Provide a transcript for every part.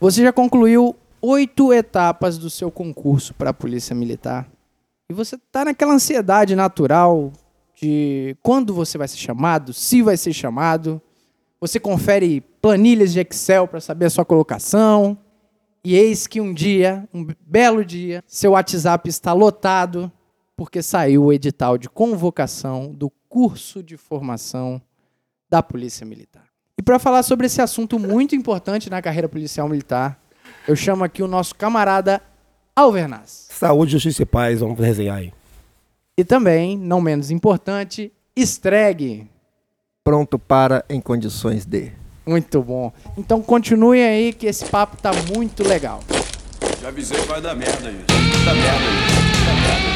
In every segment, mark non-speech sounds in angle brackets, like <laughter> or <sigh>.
Você já concluiu oito etapas do seu concurso para a Polícia Militar. E você tá naquela ansiedade natural de quando você vai ser chamado, se vai ser chamado. Você confere planilhas de Excel para saber a sua colocação. E eis que um dia, um belo dia, seu WhatsApp está lotado porque saiu o edital de convocação do curso de formação da Polícia Militar. E para falar sobre esse assunto muito importante na carreira policial militar, eu chamo aqui o nosso camarada Alvernaz. Saúde, justiça e paz, vamos resenhar aí. E também, não menos importante, Stregue. Pronto para em condições de. Muito bom. Então continue aí que esse papo tá muito legal. Já avisei que vai dar merda isso. Vai dar merda isso. Vai dar merda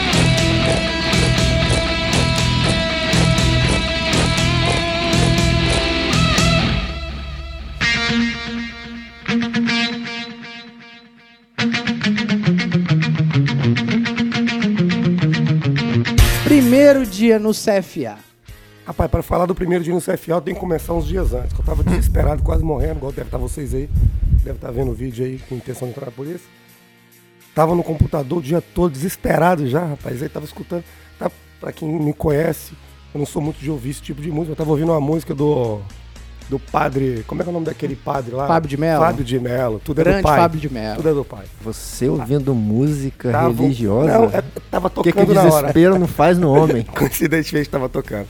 Primeiro dia no CFA. Rapaz, para falar do primeiro dia no CFA, eu tenho que começar uns dias antes, que eu tava desesperado, quase morrendo, igual deve estar vocês aí. Deve estar vendo o vídeo aí com intenção de entrar na polícia. Tava no computador o dia todo, desesperado já, rapaz. Aí tava escutando. Tá, pra quem me conhece, eu não sou muito de ouvir esse tipo de música. Eu tava ouvindo uma música do. Do padre. Como é que é o nome daquele padre lá? Fábio de Mello. Fábio de Mello. Tudo é Grande do pai. Fábio de Mello. Tudo é do pai. Você ouvindo música Tava- religiosa? Não, é- tava O que, tocando que o na hora. desespero não faz no homem? <laughs> Coincidentemente tava tocando.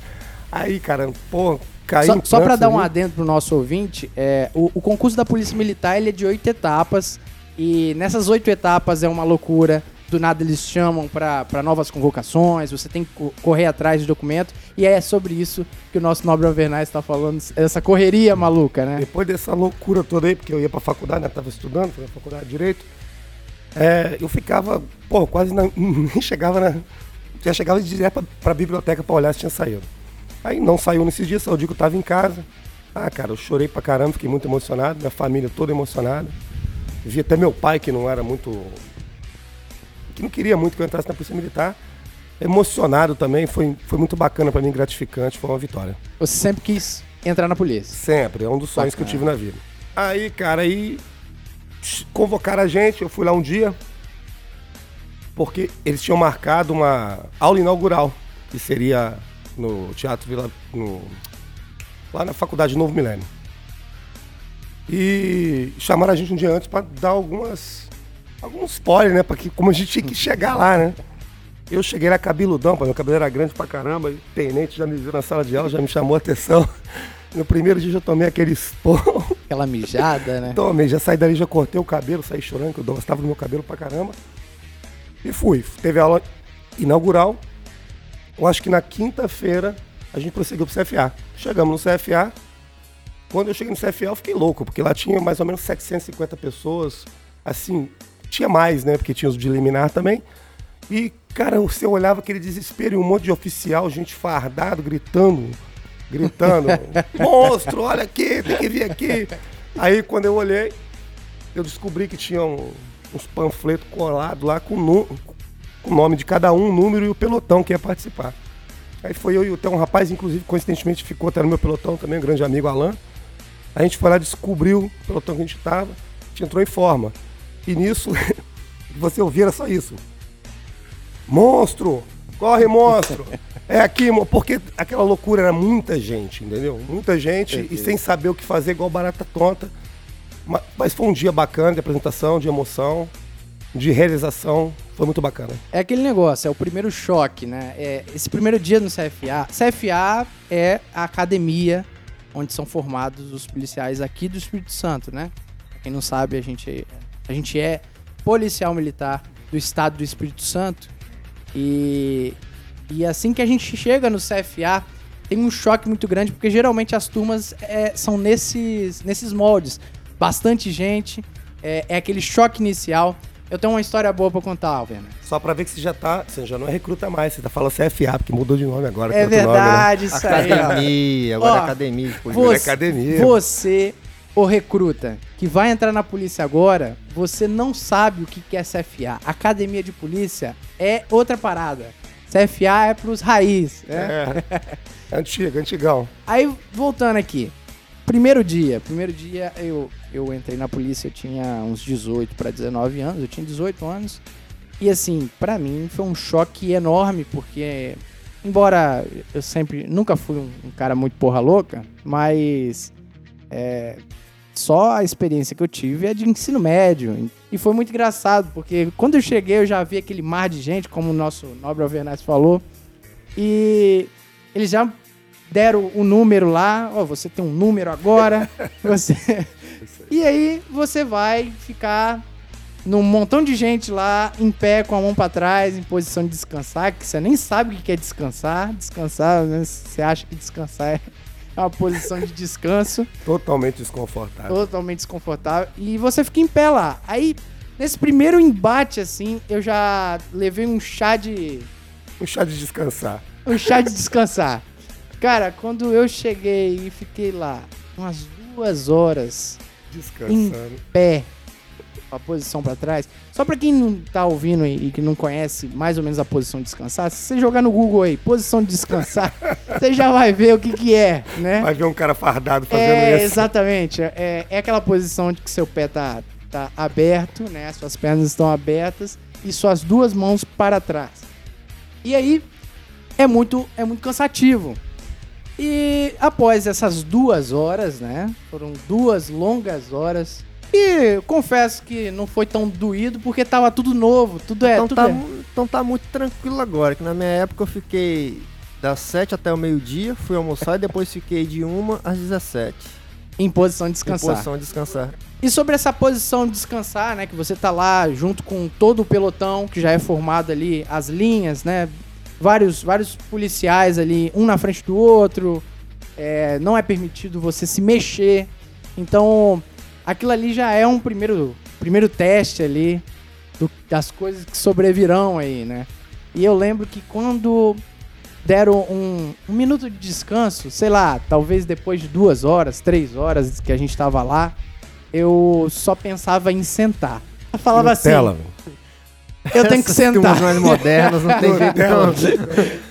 Aí, cara, pô, caiu Só, só para dar um adendo pro nosso ouvinte, é, o, o concurso da Polícia Militar ele é de oito etapas. E nessas oito etapas é uma loucura. Do nada eles chamam para novas convocações, você tem que co- correr atrás de documento. E é sobre isso que o nosso nobre Alvernaz está falando, essa correria maluca, né? Depois dessa loucura toda aí, porque eu ia pra faculdade, né? Tava estudando, fui na faculdade de Direito. é, eu ficava, pô, quase na- <laughs> nem chegava na. Já chegava direto pra, pra biblioteca pra olhar se tinha saído. Aí não saiu nesse dia, só o dia tava em casa. Ah, cara, eu chorei pra caramba, fiquei muito emocionado, minha família toda emocionada. Vi até meu pai, que não era muito. Que não queria muito que eu entrasse na Polícia Militar. Emocionado também, foi, foi muito bacana pra mim, gratificante, foi uma vitória. Você sempre quis entrar na polícia. Sempre, é um dos sonhos que eu tive na vida. Aí, cara, aí convocaram a gente, eu fui lá um dia, porque eles tinham marcado uma aula inaugural, que seria no Teatro Vila. No, lá na Faculdade Novo Milênio. E chamaram a gente um dia antes pra dar algumas. Alguns spoilers, né? Pra que, como a gente tinha que chegar lá, né? Eu cheguei lá cabeludão, meu cabelo era grande pra caramba, e o tenente já me viu na sala de aula, já me chamou a atenção. <laughs> No primeiro dia eu já tomei aquele esporro. Aquela mijada, né? Tomei, já saí dali, já cortei o cabelo, saí chorando, que eu gostava do meu cabelo pra caramba. E fui. Teve aula inaugural. Eu acho que na quinta-feira a gente prosseguiu pro CFA. Chegamos no CFA. Quando eu cheguei no CFA, eu fiquei louco, porque lá tinha mais ou menos 750 pessoas. Assim, tinha mais, né? Porque tinha os de liminar também. E, cara, você olhava aquele desespero e um monte de oficial, gente fardado, gritando, gritando. <laughs> Monstro, olha aqui, tem que vir aqui. Aí, quando eu olhei, eu descobri que tinha um- uns panfletos colados lá com, com o nome de cada um, o número e o pelotão que ia participar. Aí foi eu e o um rapaz, inclusive, coincidentemente, ficou até no meu pelotão também, um grande amigo Alan. A gente foi lá, descobriu o pelotão que a gente tava, a gente entrou em forma. E nisso, o <laughs> que você ouvia era só isso. Monstro! Corre, monstro! <laughs> É aqui, porque aquela loucura era muita gente, entendeu? Muita gente e sem saber o que fazer, igual barata tonta. Ma- Mas foi um dia bacana de apresentação, de emoção, de realização. Foi muito bacana. É aquele negócio, é o primeiro choque, né? É, esse primeiro dia no CFA. CFA é a academia onde são formados os policiais aqui do Espírito Santo, né? Pra quem não sabe, a gente, a gente é policial militar do estado do Espírito Santo. E, e assim que a gente chega no CFA, tem um choque muito grande, porque geralmente as turmas é, são nesses, nesses moldes. Bastante gente, é, é aquele choque inicial. Eu tenho uma história boa pra contar, Alvena. Só pra ver que você já tá. Você já não é recruta mais, você tá falando CFA, porque mudou de nome agora. É outro nome, né? verdade, isso aí. ó. Academia, agora Ó, é academia. de polícia. Você- Você, academia. você, o recruta, que vai entrar na polícia agora, você não sabe o que é CFA. Academia de Polícia é outra parada. CFA é pros raiz. Né? É. Antigo, antigão. Aí, voltando aqui. Primeiro dia. Primeiro dia, eu eu entrei na polícia, eu tinha uns 18 para 19 anos, eu tinha 18 anos. E assim, pra mim foi um choque enorme, porque embora eu sempre nunca fui um, um cara muito porra louca, mas é, só a experiência que eu tive é de ensino médio. E foi muito engraçado, porque quando eu cheguei eu já vi aquele mar de gente, como o nosso nobre Alvernaz falou, e eles já deram o número lá, ó, você tem um número agora, <laughs> você... E aí você vai ficar num montão de gente lá, em pé, com a mão pra trás, em posição de descansar, que você nem sabe o que é descansar. Descansar, né? você acha que descansar é uma posição de descanso, Totalmente desconfortável. totalmente desconfortável. E você fica em pé lá. Aí, nesse primeiro embate, assim, eu já levei um chá de. Um chá de descansar. um chá de descansar. Cara, quando eu cheguei e fiquei lá umas duas horas Descansando. pé, a posição pra trás. Só pra quem não tá ouvindo e e que não conhece mais ou menos a posição de descansar, se você jogar no Google aí, posição de descansar, <laughs> você já vai ver o que que é, né? Vai ver um cara fardado fazendo É, isso. exatamente. É, é aquela posição de que seu pé tá, tá aberto, né? Suas pernas estão abertas e suas duas mãos para trás. E aí é muito, é muito cansativo. E após essas duas horas, né? Foram duas longas horas. E confesso que não foi tão doído porque tava tudo novo, tudo é. então, tudo tá, é. então tá muito tranquilo agora, que na minha época eu fiquei das 7 até o meio-dia, fui almoçar e depois fiquei de 1 às 17. Em posição de Em descansar. posição de descansar. E sobre essa posição de descansar, né? Que você tá lá junto com todo o pelotão que já é formado ali, as linhas, né? Vários, vários policiais ali, um na frente do outro. é, não é permitido você se mexer. Então, aquilo ali já é um primeiro, primeiro teste ali do- das coisas que sobrevirão aí, né? E eu lembro que quando deram um, um minuto de descanso, sei lá, talvez depois de duas horas, três horas que a gente tava lá, eu só pensava em sentar. Eu falava assim, Nutella, eu tenho que Essas sentar. turmas mais modernas, não tem jeito não.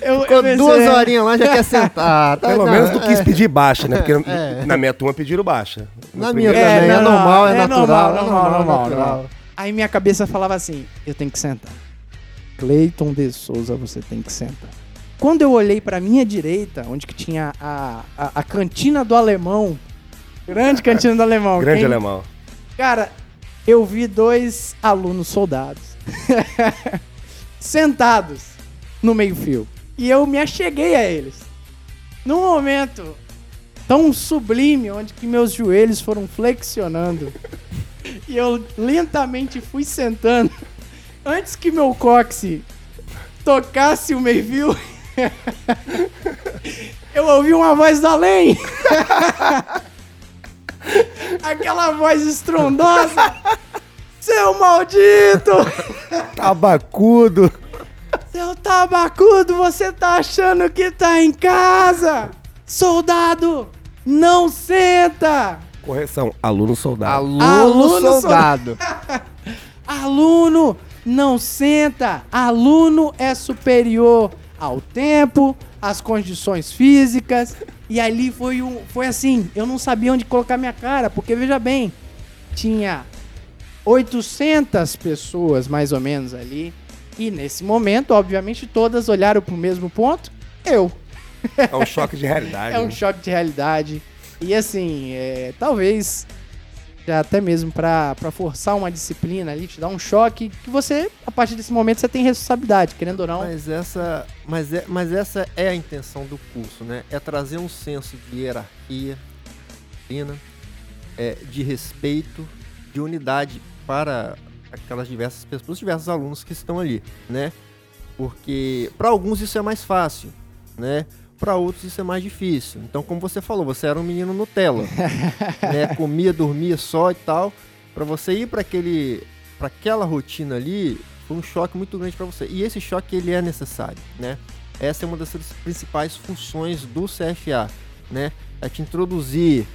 Eu, Ficou eu pensei, duas horinhas lá, já quer sentar. Tá, Pelo não, menos tu quis é. pedir baixa, né? Porque É. na minha turma pediram baixa. Na minha também, é não, normal, é é natural, normal, é normal, normal, normal, natural. normal. Aí minha cabeça falava assim, eu tenho que sentar. Cleiton de Souza, você tem que sentar. Quando eu olhei pra minha direita, onde que tinha a, a, a cantina do alemão, grande cantina do alemão. Grande quem- alemão. Cara, eu vi dois alunos soldados <laughs> sentados no meio-fio. E eu me acheguei a eles. Num momento tão sublime, onde que meus joelhos foram flexionando. <laughs> e eu lentamente fui sentando. <laughs> Antes que meu cóccix tocasse o meio-fio, eu ouvi uma voz do além. Aquela voz estrondosa. Seu maldito! <laughs> Tabacudo. Seu tabacudo, você tá achando que tá em casa? Soldado, não senta! Correção, aluno soldado. Aluno, Aluno soldado. <laughs> Aluno, não senta! Aluno é superior ao tempo, às condições físicas. E ali foi, um, foi assim, eu não sabia onde colocar minha cara, porque veja bem, tinha 800 pessoas mais ou menos ali. E nesse momento, obviamente, todas olharam pro mesmo ponto. Eu. É um choque de realidade. É um né? choque de realidade. E assim, é, talvez até mesmo pra pra forçar uma disciplina ali, te dar um choque, que você, a partir desse momento, você tem responsabilidade, querendo ou não. Mas essa, mas, é, mas essa é a intenção do curso, né? É trazer um senso de hierarquia, disciplina, é, de respeito, de unidade para aquelas diversas pessoas, os diversos alunos que estão ali, né? Porque para alguns isso é mais fácil, né? Para outros isso é mais difícil. Então, como você falou, você era um menino Nutella, <laughs> né? Comia, dormia só e tal. Para você ir para aquele, para aquela rotina ali, foi um choque muito grande para você. E esse choque ele é necessário, né? Essa é uma das principais funções do CFA, né? É te introduzir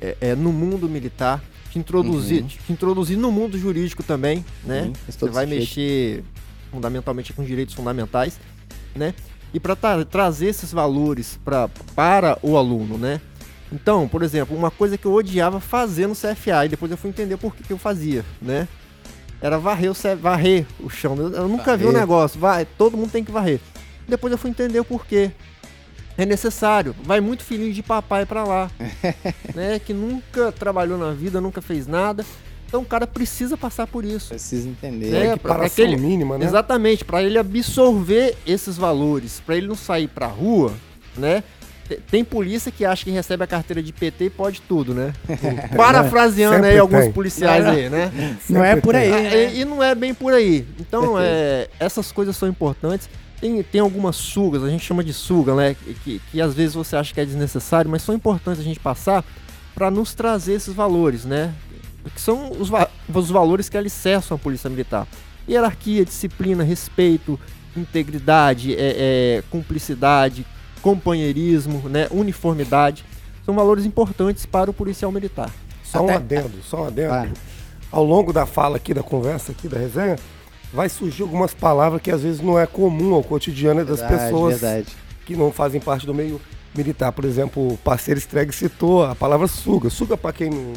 é, é, no mundo militar, te introduzir, Uhum. te introduzir no mundo jurídico também, né? Faz Você vai sentido. mexer fundamentalmente com direitos fundamentais, né? E para trazer esses valores pra, para o aluno, né? Então, por exemplo, uma coisa que eu odiava fazer no CFA, e depois eu fui entender por que, que eu fazia, né? Era varrer o, C- varrer o chão. Eu, nunca vi o Varrer. negócio, vai, todo mundo tem que varrer. Depois eu fui entender o porquê. É necessário. Vai muito filhinho de papai pra lá, <laughs> né? Que nunca trabalhou na vida, nunca fez nada. Então o cara precisa passar por isso. Precisa entender. É, É, pra- equiparação aquele- mínima, né? Exatamente, para ele absorver esses valores, para ele não sair pra rua, né? Te- Tem polícia que acha que recebe a carteira de PT e pode tudo, né? <laughs> Parafraseando aí Sempre alguns tem. policiais Não, não. aí, né? Não é por aí. Ah, né? E, e não é bem por aí. Então, é, essas coisas são importantes. Tem, tem algumas sugas, a gente chama de suga, né? Que, que, às vezes você acha que é desnecessário, mas são importantes a gente passar para nos trazer esses valores, né? Que são os, va- os valores que alicerçam a Polícia Militar. Hierarquia, disciplina, respeito, integridade, é, é, cumplicidade, companheirismo, né? uniformidade. São valores importantes para o policial militar. Só um Até- adendo, só um adendo. Claro. Ao longo da fala aqui, da conversa aqui, da resenha, vai surgir algumas palavras que às vezes não é comum ao cotidiano das Verdade, pessoas verdade. que não fazem parte do meio militar. Por exemplo, o parceiro Streg citou a palavra suga. Suga, para quem não.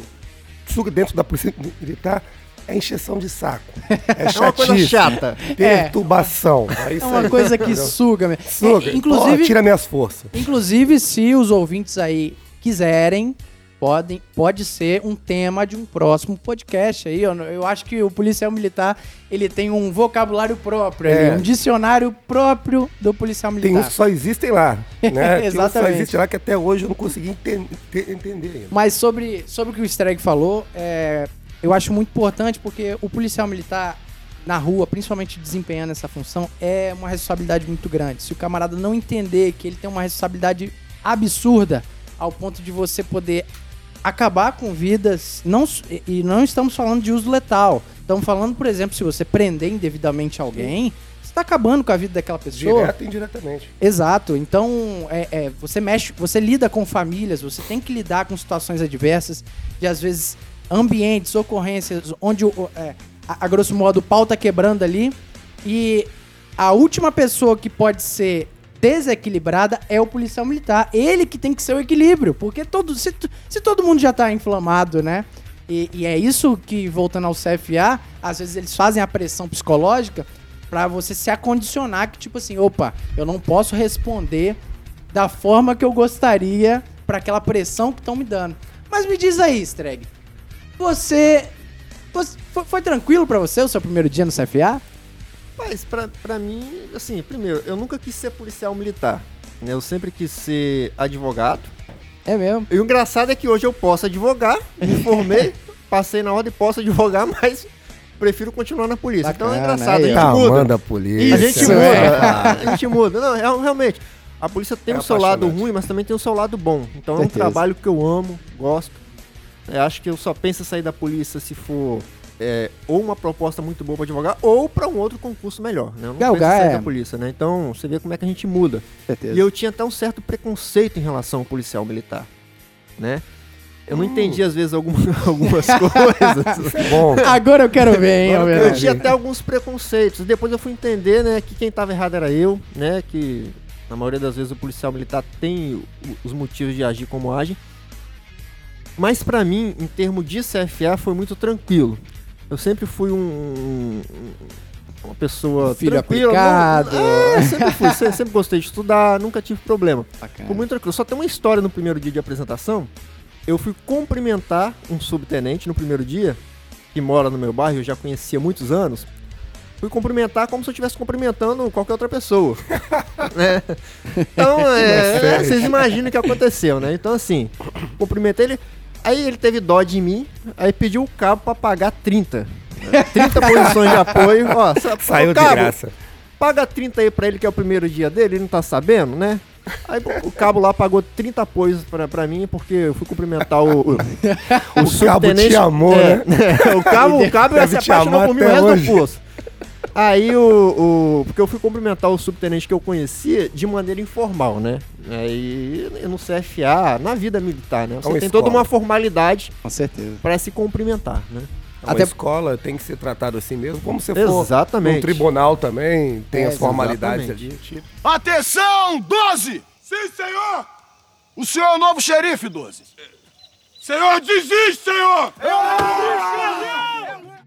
Suga dentro da polícia militar é encheção de saco. <laughs> É É uma coisa chata. perturbação. É, isso É uma aí, coisa que entendeu? suga mesmo. Suga. É, inclusive, Pô, tira minhas forças. inclusive, se os ouvintes aí quiserem, podem, pode ser um tema de um próximo podcast aí. Eu, eu acho que o policial militar ele tem um vocabulário próprio, É. ali, um dicionário próprio do policial Tem militar. uns que só existem lá. Né? <laughs> Tem uns só Exatamente. existem lá que até hoje eu não consegui enten- te- entender ainda. Mas sobre, sobre o que o Streg falou, é, eu acho muito importante porque o policial militar na rua, principalmente desempenhando essa função, é uma responsabilidade muito grande. Se o camarada não entender que ele tem uma responsabilidade absurda ao ponto de você poder acabar com vidas, não, e- não estamos falando de uso letal. Estamos falando, por exemplo, se você prender indevidamente alguém, você está acabando com a vida daquela pessoa. Direto e indiretamente. Exato. Então, é, é, você mexe, você lida com famílias, você tem que lidar com situações adversas, de às vezes ambientes, ocorrências, onde é, a, a grosso modo o pau tá quebrando ali. E a última pessoa que pode ser desequilibrada é o policial militar. Ele que tem que ser o equilíbrio. Porque todo, se, se todo mundo já tá inflamado, né? E, e é isso que, voltando ao CFA, às vezes eles fazem a pressão psicológica pra você se acondicionar que, tipo assim, opa, eu não posso responder da forma que eu gostaria pra aquela pressão que estão me dando. Mas me diz aí, Streg, você, você- foi, foi tranquilo pra você o seu primeiro dia no CFA? Mas pra, pra mim, assim, primeiro, eu nunca quis ser policial militar. né? Eu sempre quis ser advogado. É mesmo? E o engraçado é que hoje eu posso advogar, me formei, <laughs> passei na ordem, posso advogar, mas prefiro continuar na polícia. então é Bacana, engraçado, aí, a gente ó. muda. manda a polícia. A gente Isso, muda, é. a gente muda. Não, é- realmente, a polícia tem É o seu lado ruim, mas também tem o seu lado bom. Então é um trabalho que eu amo, gosto. É, acho que eu só penso em sair da polícia se for é, ou uma proposta muito boa para advogar ou para um outro concurso melhor. Né? Eu não Galgar, é. da polícia, né? Então você vê como é que a gente muda. Certeza. E eu tinha até um certo preconceito em relação ao policial militar, né? Eu não entendi às vezes alguma- <laughs> algumas coisas. <laughs> Bom, Agora eu quero ver, hein, eu tinha até alguns preconceitos. Depois eu fui entender, né, que quem tava errado era eu, né, que na maioria das vezes o policial militar tem os motivos de agir como age. Mas pra mim, em termos de CFA, foi muito tranquilo. Eu sempre fui um, um- uma pessoa Filho tranquila. aplicado. Não, é, sempre fui, se- sempre gostei de estudar, nunca tive problema. Bacana. Foi muito tranquilo. Só tem uma história no primeiro dia de apresentação. Eu fui cumprimentar um subtenente no primeiro dia, que mora no meu bairro, eu já conhecia há muitos anos. Fui cumprimentar como se eu estivesse cumprimentando qualquer outra pessoa. né? <laughs> Então, <laughs> é, sério. vocês imaginam o que aconteceu, né? Então, assim, cumprimentei ele. Aí ele teve dó de mim, aí pediu o cabo pra pagar 30. né? 30 posições de apoio. Ó, sa- <laughs> saiu de cabo, graça. Paga 30 aí pra ele, que é o primeiro dia dele, ele não tá sabendo, né? Aí o cabo lá pagou 30 apoios pra, pra mim, porque eu fui cumprimentar o. O, <laughs> O cabo te amou, é, né? o cabo, o cabo <laughs> se apaixonou por mim o resto hoje. do poço. Aí o, o. Porque eu fui cumprimentar o subtenente que eu conhecia de maneira informal, né? Aí no CFA, na vida militar, né? Você uma tem toda escola. uma formalidade Com certeza. pra se cumprimentar, né? Uma Até- escola tem que ser tratado assim mesmo, como você for Exatamente. no tribunal também, tem É, as formalidades exatamente. ali. Tipo, Atenção, 12! Sim, senhor! O senhor é o novo xerife, 12. Senhor, desiste, senhor!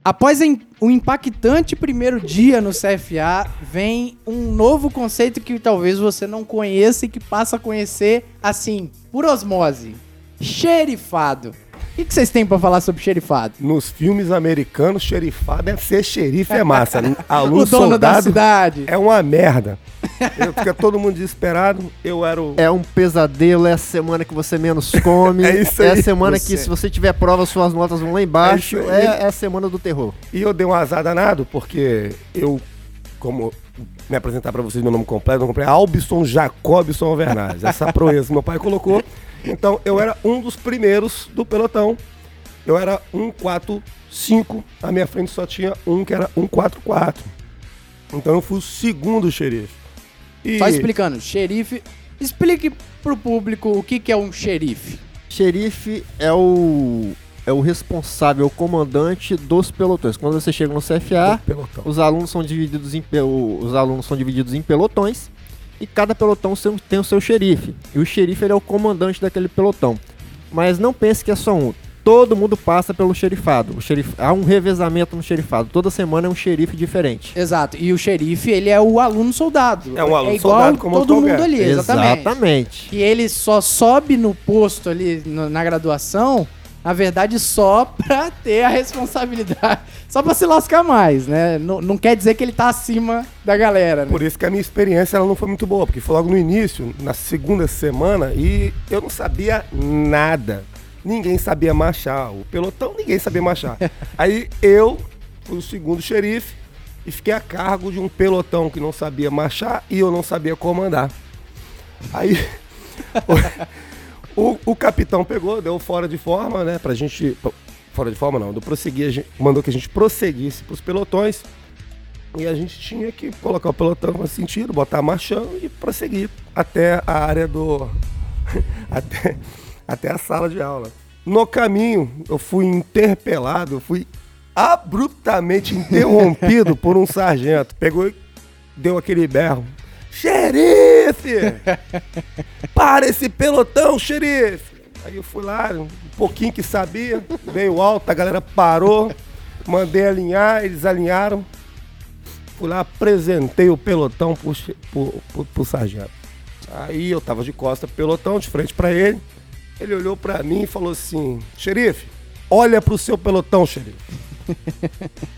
Após o impactante primeiro dia no CFA, vem um novo conceito que talvez você não conheça e que passa a conhecer assim, por osmose. Xerifado. O que, vocês têm pra falar sobre xerifado? Nos filmes americanos, xerifado deve ser xerife, é massa. <laughs> Aluno o dono da cidade. é uma merda. Eu, fica todo mundo desesperado. Eu era o. É um pesadelo, é a semana que você menos <laughs> come. É isso É aí. a semana Você- que, se você tiver prova, suas notas vão lá embaixo. É. É, é a semana do terror. E eu dei um azar danado, porque eu, como me apresentar pra vocês meu nome completo, eu comprei Albson Jacobson Alvernaz. Essa proeza que meu pai colocou. Então eu era um dos primeiros do pelotão. Eu era 145, à minha frente só tinha um que era 144. Então eu fui o segundo xerife. E Só explicando, xerife. Explique pro público o que, que é um xerife. Xerife é o é o responsável, o comandante dos pelotões. Quando você chega no CFA, os alunos são divididos em os alunos são divididos em pelotões e cada pelotão tem o seu xerife. E o xerife ele é o comandante daquele pelotão. Mas não pense que é só um. Todo mundo passa pelo xerifado. O xerif... Há um revezamento no xerifado. Toda semana é um xerife diferente. Exato. E o xerife, ele é o aluno soldado. É um aluno igual soldado como todo mundo ali, exatamente. Exatamente. E ele só sobe no posto ali no- na graduação, na verdade, só pra ter a responsabilidade. <laughs> Só pra se lascar mais, né? Não, não quer dizer que ele tá acima da galera, né? Por isso que a minha experiência ela não foi muito boa, porque foi logo no início, na segunda semana, e eu não sabia nada. Ninguém sabia marchar. O pelotão, ninguém sabia marchar. <laughs> Aí eu fui o segundo xerife e fiquei a cargo de um pelotão que não sabia marchar e eu não sabia comandar. Aí <laughs> o, o- capitão pegou, deu fora de forma, né, pra gente. Fora de forma não, do prosseguir, gente, mandou que a gente prosseguisse pros pelotões. E a gente tinha que colocar o pelotão no sentido, botar marchando e prosseguir até a área do. <laughs> até, até a sala de aula. No caminho, eu fui interpelado, eu fui abruptamente interrompido por um sargento. Pegou e deu aquele berro. Xerife! Para esse pelotão, xerife! Aí eu fui lá, um pouquinho que sabia, veio alto, a galera parou, mandei alinhar, eles alinharam. Fui lá, apresentei o pelotão pro, pro, pro, pro sargento. Aí eu tava de costa pelotão, de frente pra ele. Ele olhou pra mim e falou assim: Xerife, olha pro seu pelotão, xerife.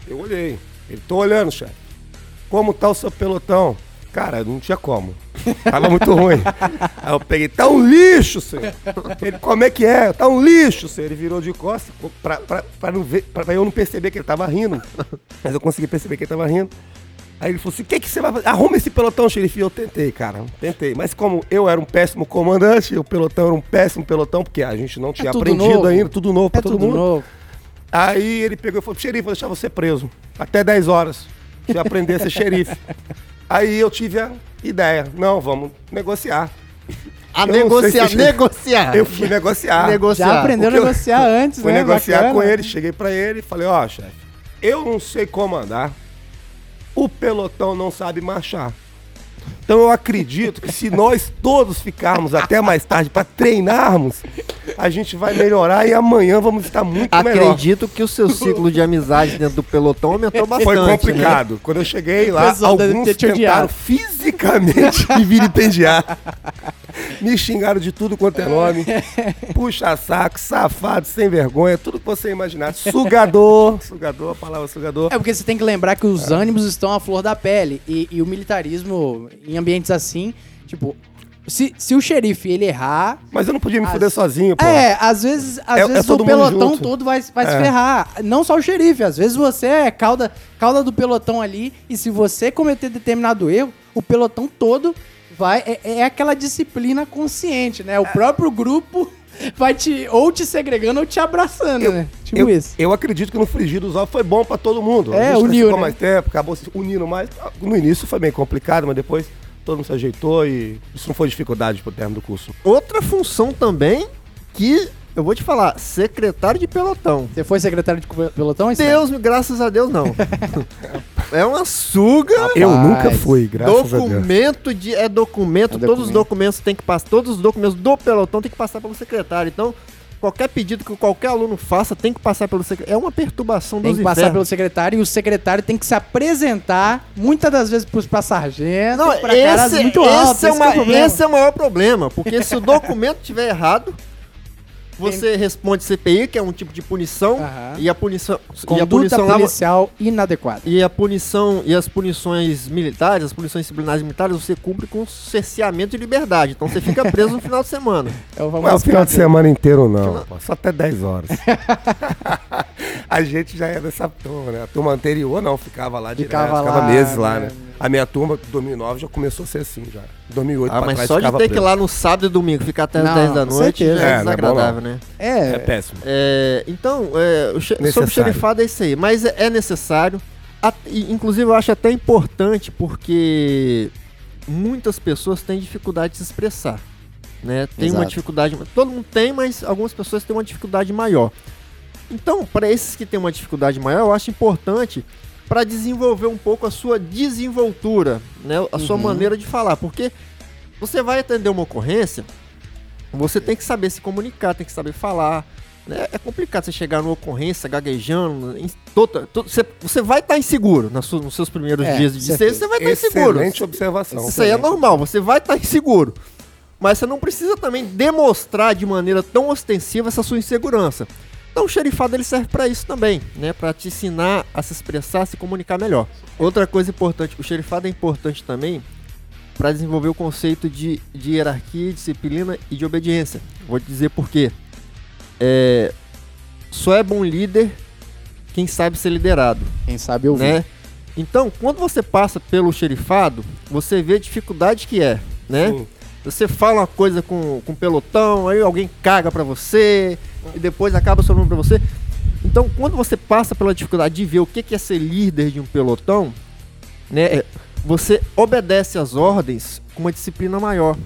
eu olhei. Ele, tô olhando, chefe. Como tá o seu pelotão? Cara, não tinha como. Tava muito ruim. Aí eu peguei, tá um lixo, senhor. Ele, como é que é? Tá um lixo, senhor. Ele virou de costas pra, pra, pra, não ver, pra eu não perceber que ele tava rindo. Mas eu consegui perceber que ele tava rindo. Aí ele falou assim: o que, que você vai fazer? Arruma esse pelotão, xerife. Eu tentei, cara. Tentei. Mas como eu era um péssimo comandante, o pelotão era um péssimo pelotão, porque a gente não tinha tudo aprendido novo. ainda, tudo novo pra É todo tudo mundo. novo. Aí ele pegou e falou: xerife, vou deixar você preso. Até 10 horas. Você aprender a ser xerife. Aí eu tive a ideia: não, vamos negociar. A Eu negociar, se- negociar. Eu fui negociar. Negociar. Já aprendeu a negociar antes, Fui né? negociar Bacana. com ele, cheguei pra ele e falei, ó, chefe, eu não sei comandar, o pelotão não sabe marchar. Então eu acredito que se nós todos ficarmos até mais tarde pra treinarmos, a gente vai melhorar e amanhã vamos estar muito melhor. Acredito que o seu ciclo de amizade dentro do pelotão aumentou bastante. Foi né? complicado. Quando eu cheguei lá, pessoal alguns tentaram fisicamente <laughs> me vilipendiar. Me xingaram de tudo quanto é nome. Puxa saco, safado, sem vergonha, tudo que você imaginar. Sugador, sugador, a palavra sugador. É porque você tem que lembrar que os ânimos estão à flor da pele. E, e o militarismo, em ambientes assim, tipo, se, se o xerife ele errar. Mas eu não podia me As- fuder sozinho, pô. É, às vezes, às É- é vezes todo o pelotão todo vai, vai se É. ferrar. Não só o xerife, às vezes você é cauda, cauda do pelotão ali. E se você cometer determinado erro, o pelotão todo vai. É, é aquela disciplina consciente, né? O próprio grupo vai te ou te segregando ou te abraçando, né? Tipo eu, isso. eu acredito que no frigir dos ovos foi bom pra todo mundo. É, a gente uniu, ficou né? mais tempo, acabou se unindo mais. No início foi bem complicado, mas depois todo mundo se ajeitou e isso não foi dificuldade pro termo do curso. Outra função também que eu vou te falar, secretário de pelotão. Você foi secretário de pelotão? Isso Deus, graças a Deus, não. <laughs> é uma suga. Eu Rapaz, nunca fui, graças a Deus. documento de é documento, É todos os documento. documentos tem que passar, todos os documentos do pelotão tem que passar pelo secretário. Então, qualquer pedido que qualquer aluno faça tem que passar pelo secretário. É uma perturbação Tem que passar infernos. pelo secretário e o secretário tem que se apresentar, muitas das vezes pros pra sargento, Não, pra caras esse, muito esse altos. é esse uma- problema. esse é o maior problema, porque se o documento estiver errado, <laughs> você responde CPI, que é um tipo de punição, Aham. e a punição e a Conduta punição lá- policial inadequada. e a punição e as punições militares, as punições disciplinares militares, você cumpre com cerceamento de liberdade. Então você fica preso no final de semana. <laughs> É o Não é o famoso final de semana inteiro, não. pô, Só até 10 horas. <laughs> a gente já é dessa turma, né? A turma anterior não, ficava lá direto, Ficava ficava, lá, meses lá, né? né? A minha turma, 2009, já começou a ser assim já. 2008 Ah, mas trás só de ter que ir preso. lá no sábado e domingo, ficar até as Não, 10 da noite, certeza. já é, É, não é bom, desagradável, não. né? É, É péssimo. É, então, é, o sobre xerifado é isso aí. Mas é, é necessário. A- inclusive, eu acho até importante porque muitas pessoas têm dificuldade de se expressar. Né? Tem uma Exato. dificuldade. Todo mundo tem, mas algumas pessoas têm uma dificuldade maior. Então, para esses que têm uma dificuldade maior, eu acho importante para desenvolver um pouco a sua desenvoltura, né? a sua Uhum. maneira de falar. Porque você vai atender uma ocorrência, você tem que saber se comunicar, tem que saber falar. né? É complicado você chegar numa ocorrência gaguejando. em toda- to- você, você vai estar inseguro nas suas- nos seus primeiros É, dias de certeza. você vai estar inseguro. Excelente observação. Isso aí é normal, você vai estar inseguro. Mas você não precisa também demonstrar de maneira tão ostensiva essa sua insegurança. Então o xerifado ele serve para isso também, né? Para te ensinar a se expressar, a se comunicar melhor. Outra coisa importante, o xerifado é importante também para desenvolver o conceito de, de hierarquia, disciplina e de obediência. Vou te dizer por quê. É, só é bom líder quem sabe ser liderado Quem sabe ouvir. né? Então, quando você passa pelo xerifado, você vê a dificuldade que é, né? Sim. Você fala uma coisa com, com pelotão, aí alguém caga pra você, e depois acaba sobrando pra você. Então, quando você passa pela dificuldade de ver o que é ser líder de um pelotão, né? é, Você obedece às ordens com uma disciplina maior.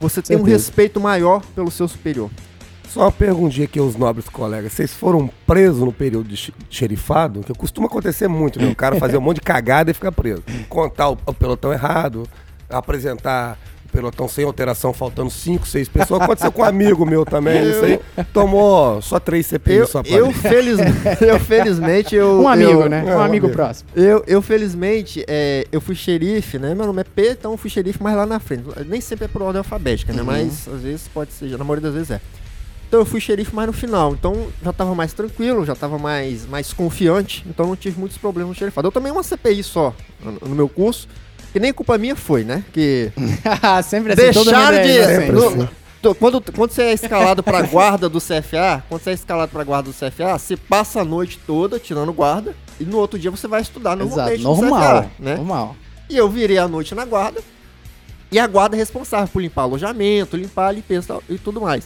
Você tem um respeito maior pelo seu superior. Só uma perguntinha aqui aos nobres colegas. Vocês foram presos no período de xe- xerifado? Que costuma acontecer muito, né? O cara fazer um monte de cagada e ficar preso. Contar o, o pelotão errado, apresentar pelotão sem alteração, faltando cinco, seis pessoas. Aconteceu com um amigo meu também. Isso aí tomou só três CPI Eu, só eu, feliz, <laughs> eu felizmente eu Um amigo, eu- né? é, um um amigo amigo. próximo. Eu, eu felizmente, é, eu fui xerife, né? Meu nome é P, então eu fui xerife mais lá na frente. Nem sempre é por ordem alfabética, né? Mas às vezes pode ser, na maioria das vezes é. Então eu fui xerife mais no final, então já tava mais tranquilo, já tava mais, mais confiante, então não tive muitos problemas no xerifado. Eu também uma CPI só no, no meu curso, que nem culpa minha foi, né? Que <laughs> Sempre assim, deixaram é de. inocente. no- to- quando, quando você é escalado pra guarda do CFA, quando você é escalado pra guarda do CFA, você passa a noite toda tirando guarda e no outro dia você vai estudar Exato, normalmente no normal, CFA, né? normal. E eu virei a noite na guarda. E a guarda é responsável por limpar alojamento, limpar a limpeza e tudo mais.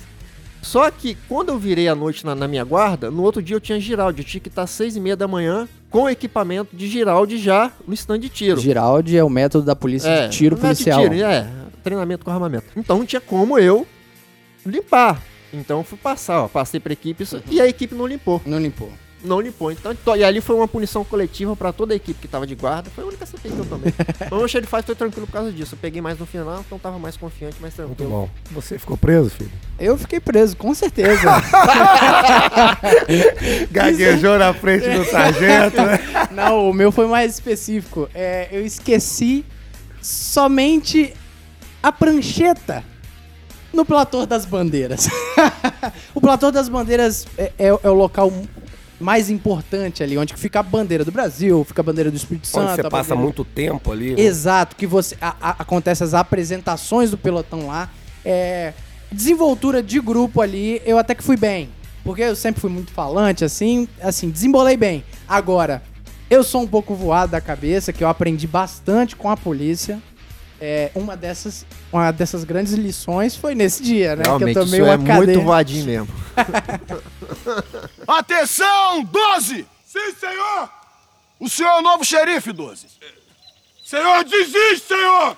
Só que quando eu virei a noite na, na minha guarda, no outro dia eu tinha Giraldi. Eu tinha que estar às seis e meia da manhã com o equipamento de Giraldi já no stand de tiro. Giraldi é o método da polícia de tiro é de policial. tiro, é, treinamento com armamento. Então não tinha como eu limpar. Então eu fui passar, ó, passei pra equipe isso, e a equipe não limpou. Não limpou. Não limpou. Então, e ali foi uma punição coletiva pra toda a equipe que tava de guarda. Foi a única CPI que eu tomei. <laughs> então o xerifado foi tranquilo por causa disso. Eu peguei mais no final, então tava mais confiante, mais Muito tranquilo. bom. Você ficou preso, filho? Eu fiquei preso, com certeza. <laughs> Gaguejou na frente do sargento, né? <laughs> Não, o meu foi mais específico. É, eu esqueci somente a prancheta no platô das bandeiras. o platô das bandeiras é, é- é o local mais importante ali, onde fica a bandeira do Brasil, fica a bandeira do Espírito Santo. Onde você passa bandeira- muito tempo ali. né? Exato, que você a- a- acontece as apresentações do pelotão lá. É, desenvoltura de grupo ali, eu até que fui bem. Porque eu sempre fui muito falante, assim, assim, desembolei bem. Agora, eu sou um pouco voado da cabeça, que eu aprendi bastante com a polícia. É, uma dessas, uma dessas grandes lições foi nesse dia, né? Realmente, que eu tomei isso uma é cadeia. muito vadinho mesmo. <laughs> Atenção, 12! Sim, senhor! O senhor é o novo xerife, 12. Senhor, desiste, senhor!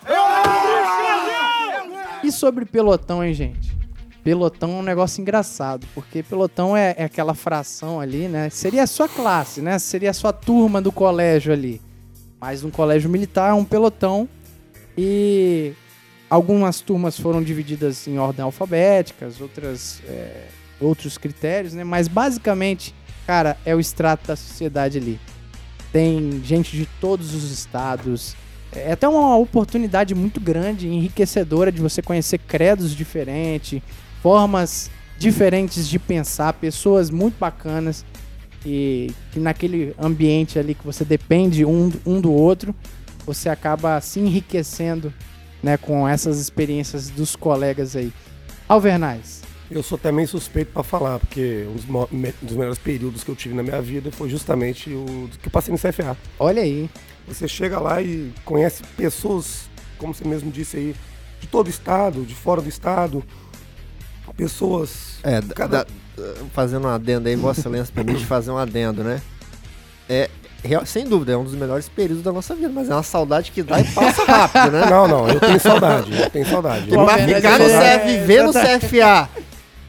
E sobre pelotão, hein, gente? Pelotão é um negócio engraçado, porque pelotão é, é aquela fração ali, né? Seria a sua classe, né? Seria a sua turma do colégio ali. Mas no colégio militar é um pelotão e algumas turmas foram divididas em ordem alfabéticas, outras é, outros critérios, né? Mas basicamente, cara, é o extrato da sociedade ali. Tem gente de todos os estados. É até uma oportunidade muito grande, enriquecedora de você conhecer credos diferentes, formas diferentes de pensar, pessoas muito bacanas e que naquele ambiente ali que você depende um, um do outro, você acaba se enriquecendo né, com essas experiências dos colegas aí. Alvernais, Eu sou também suspeito pra falar, porque um dos, mo- me- dos melhores períodos que eu tive na minha vida foi justamente o que eu passei no CFA. olha aí. Você chega lá e conhece pessoas, como você mesmo disse aí, de todo o estado, de fora do estado. Pessoas. É, da- Cada- da- fazendo um adendo aí, Vossa Excelência permite fazer um adendo, né? É, real- sem dúvida, é um dos melhores períodos da nossa vida, mas é uma saudade que dá e passa rápido, né? <laughs> Não, não, eu tenho saudade. Eu tenho saudade. Pra verdade, ficar no é, CF, viver no CFA.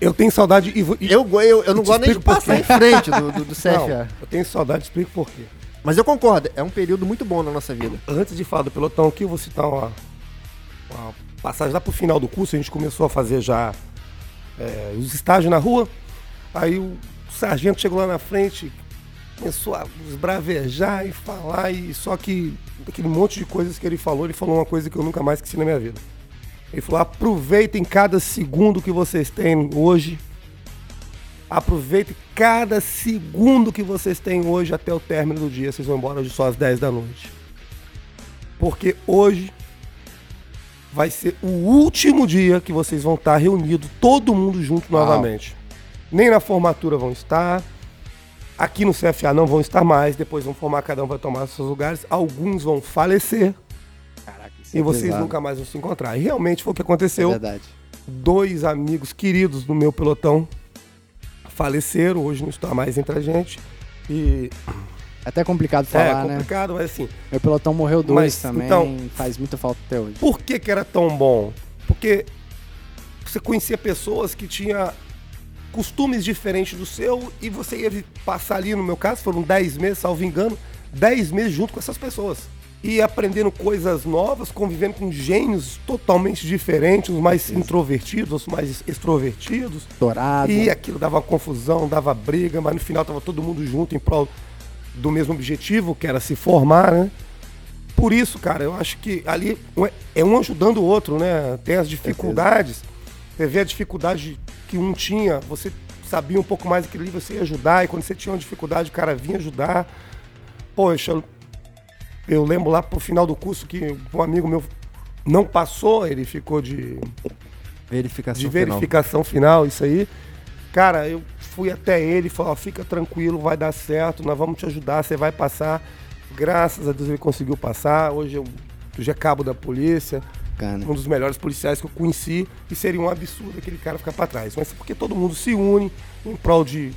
eu tenho saudade e, vou- e Eu, eu, eu não gosto nem de passar em frente do, do, do não, CFA. eu tenho saudade, explico por quê. Mas eu concordo, é um período muito bom na nossa vida. Antes de falar do pelotão aqui, eu vou citar uma, uma passagem lá pro final do curso, a gente começou a fazer já é, os estágios na rua. Aí o sargento chegou lá na frente, começou a esbravejar e falar, e só que aquele monte de coisas que ele falou, ele falou uma coisa que eu nunca mais esqueci na minha vida. Ele falou: aproveitem cada segundo que vocês têm hoje. Aproveitem cada segundo que vocês têm hoje até o término do dia. Vocês vão embora hoje só às 10 da noite. Porque hoje vai ser o último dia que vocês vão estar reunidos, todo mundo junto Uau. novamente. Nem na formatura vão estar. Aqui no CFA não vão estar mais. Depois vão formar, cada um vai tomar seus lugares. Alguns vão falecer Caraca, e é vocês pesado. nunca mais vão se encontrar. E realmente foi o que É aconteceu verdade. dois amigos queridos do meu pelotão faleceram, hoje não está mais entre a gente. E É até complicado é falar, né? complicado, mas assim, Meu pelotão morreu dois Mas, também, então- faz muita falta até hoje. por que, que era tão bom? Porque você conhecia pessoas que tinham costumes diferentes do seu e você ia passar ali, no meu caso, foram 10 meses, salvo engano, 10 meses junto com essas pessoas. E aprendendo coisas novas, convivendo com gênios totalmente diferentes, uns mais introvertidos, outros mais extrovertidos. Dourado. E aquilo dava confusão, dava briga, mas no final tava todo mundo junto em prol do mesmo objetivo, que era se formar, né? Por isso, cara, eu acho que ali é- é um ajudando o outro, né? Tem as dificuldades, você vê a dificuldade que um tinha, você sabia um pouco mais daquilo ali, você ia ajudar, e quando você tinha uma dificuldade, o cara vinha ajudar. Poxa, eu, lembro lá pro final do curso que um amigo meu não passou, ele ficou de Verificação de final. verificação final. isso aí. Cara, eu fui até ele e falei, ó, fica tranquilo, vai dar certo, nós vamos te ajudar, você vai passar. Graças a Deus ele conseguiu passar. Hoje eu já é cabo da polícia, Bacana. um dos melhores policiais que eu conheci, e seria um absurdo aquele cara ficar pra trás. Mas é porque todo mundo se une em prol de,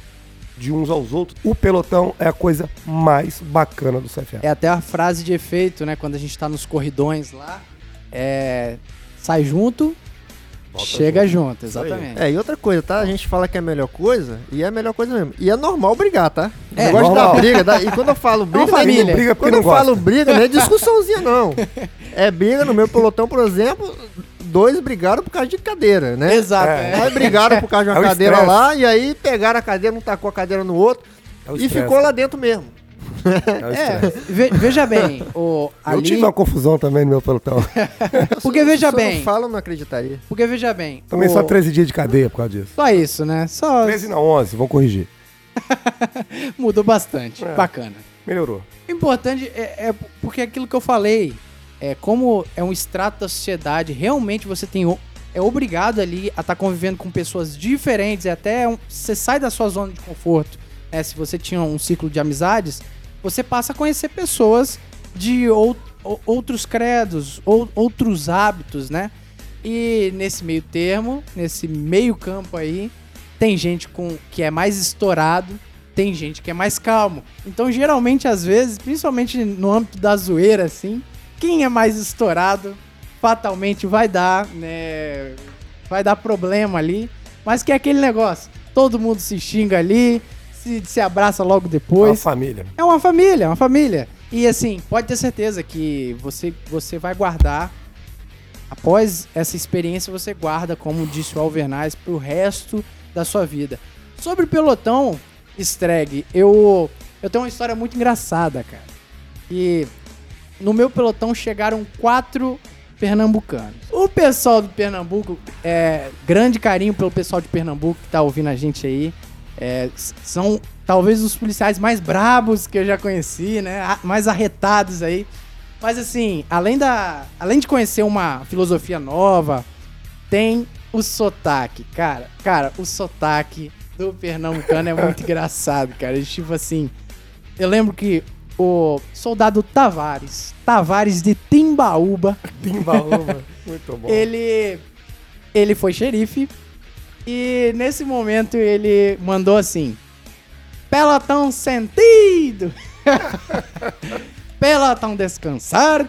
de uns aos outros. O pelotão é a coisa mais bacana do CFA. É até a frase de efeito, né? Quando a gente tá nos corridões lá. É. Sai junto, chega junto, aí. exatamente. É, e outra coisa, tá? A gente fala que é a melhor coisa, e é a melhor coisa mesmo. E é normal brigar, tá? É, eu gosto normal. da briga, da- e quando eu falo <laughs> briga, não é família. Briga quando não eu falo gosta. briga, não é discussãozinha, não. <laughs> É briga no meu pelotão, por exemplo, dois brigaram por causa de cadeira, né? Exato. É. Aí brigaram por causa de <laughs> uma É cadeira estresse. lá, e aí pegaram a cadeira, um tacou a cadeira no outro, É e estresse. ficou lá dentro mesmo. É o É, ve- veja bem, o, Eu ali, tive uma confusão também no meu pelotão. <laughs> Porque veja Se eu bem. não falo, eu não acreditaria. porque veja bem, Também o- só 13 dias de cadeia por causa disso. só isso, né? Só 13 não, 11, vão corrigir. <laughs> mudou bastante, É. bacana. Melhorou. O importante é, é porque aquilo que eu falei, é como é um extrato da sociedade, realmente você tem o- é obrigado ali a estar convivendo com pessoas diferentes, e até um- você sai da sua zona de conforto. né? Se você tinha um ciclo de amizades, você passa a conhecer pessoas de ou- ou- outros credos, ou, outros hábitos, né? E nesse meio termo, nesse meio campo aí, tem gente com que é mais estourado, tem gente que é mais calmo. Então, geralmente, às vezes, principalmente no âmbito da zoeira, assim, quem é mais estourado fatalmente vai dar, né? Vai dar problema ali. Mas que é aquele negócio, todo mundo se xinga ali, se, se abraça logo Uma depois. família. É uma família, é uma família. E assim, pode ter certeza que você, você vai guardar, após essa experiência, você guarda, como disse o Alvernaz, pro resto da sua vida. Sobre o pelotão, Streg, eu, eu tenho uma história muito engraçada, cara. E no meu pelotão chegaram quatro pernambucanos. O pessoal do Pernambuco, é, grande carinho pelo pessoal de Pernambuco que tá ouvindo a gente aí. É, são talvez os policiais mais brabos que eu já conheci, né? Mais arretados aí. Mas assim, além, da, além de conhecer uma filosofia nova, tem o sotaque, cara. Cara, o sotaque do pernambucano é muito <laughs> engraçado, cara. Tipo assim, eu lembro que o soldado Tavares, Tavares de Timbaúba, Timbaúba. <laughs> Muito bom. ele ele foi xerife e nesse momento ele mandou assim: Pelotão sentido. <laughs> Pelotão descansar.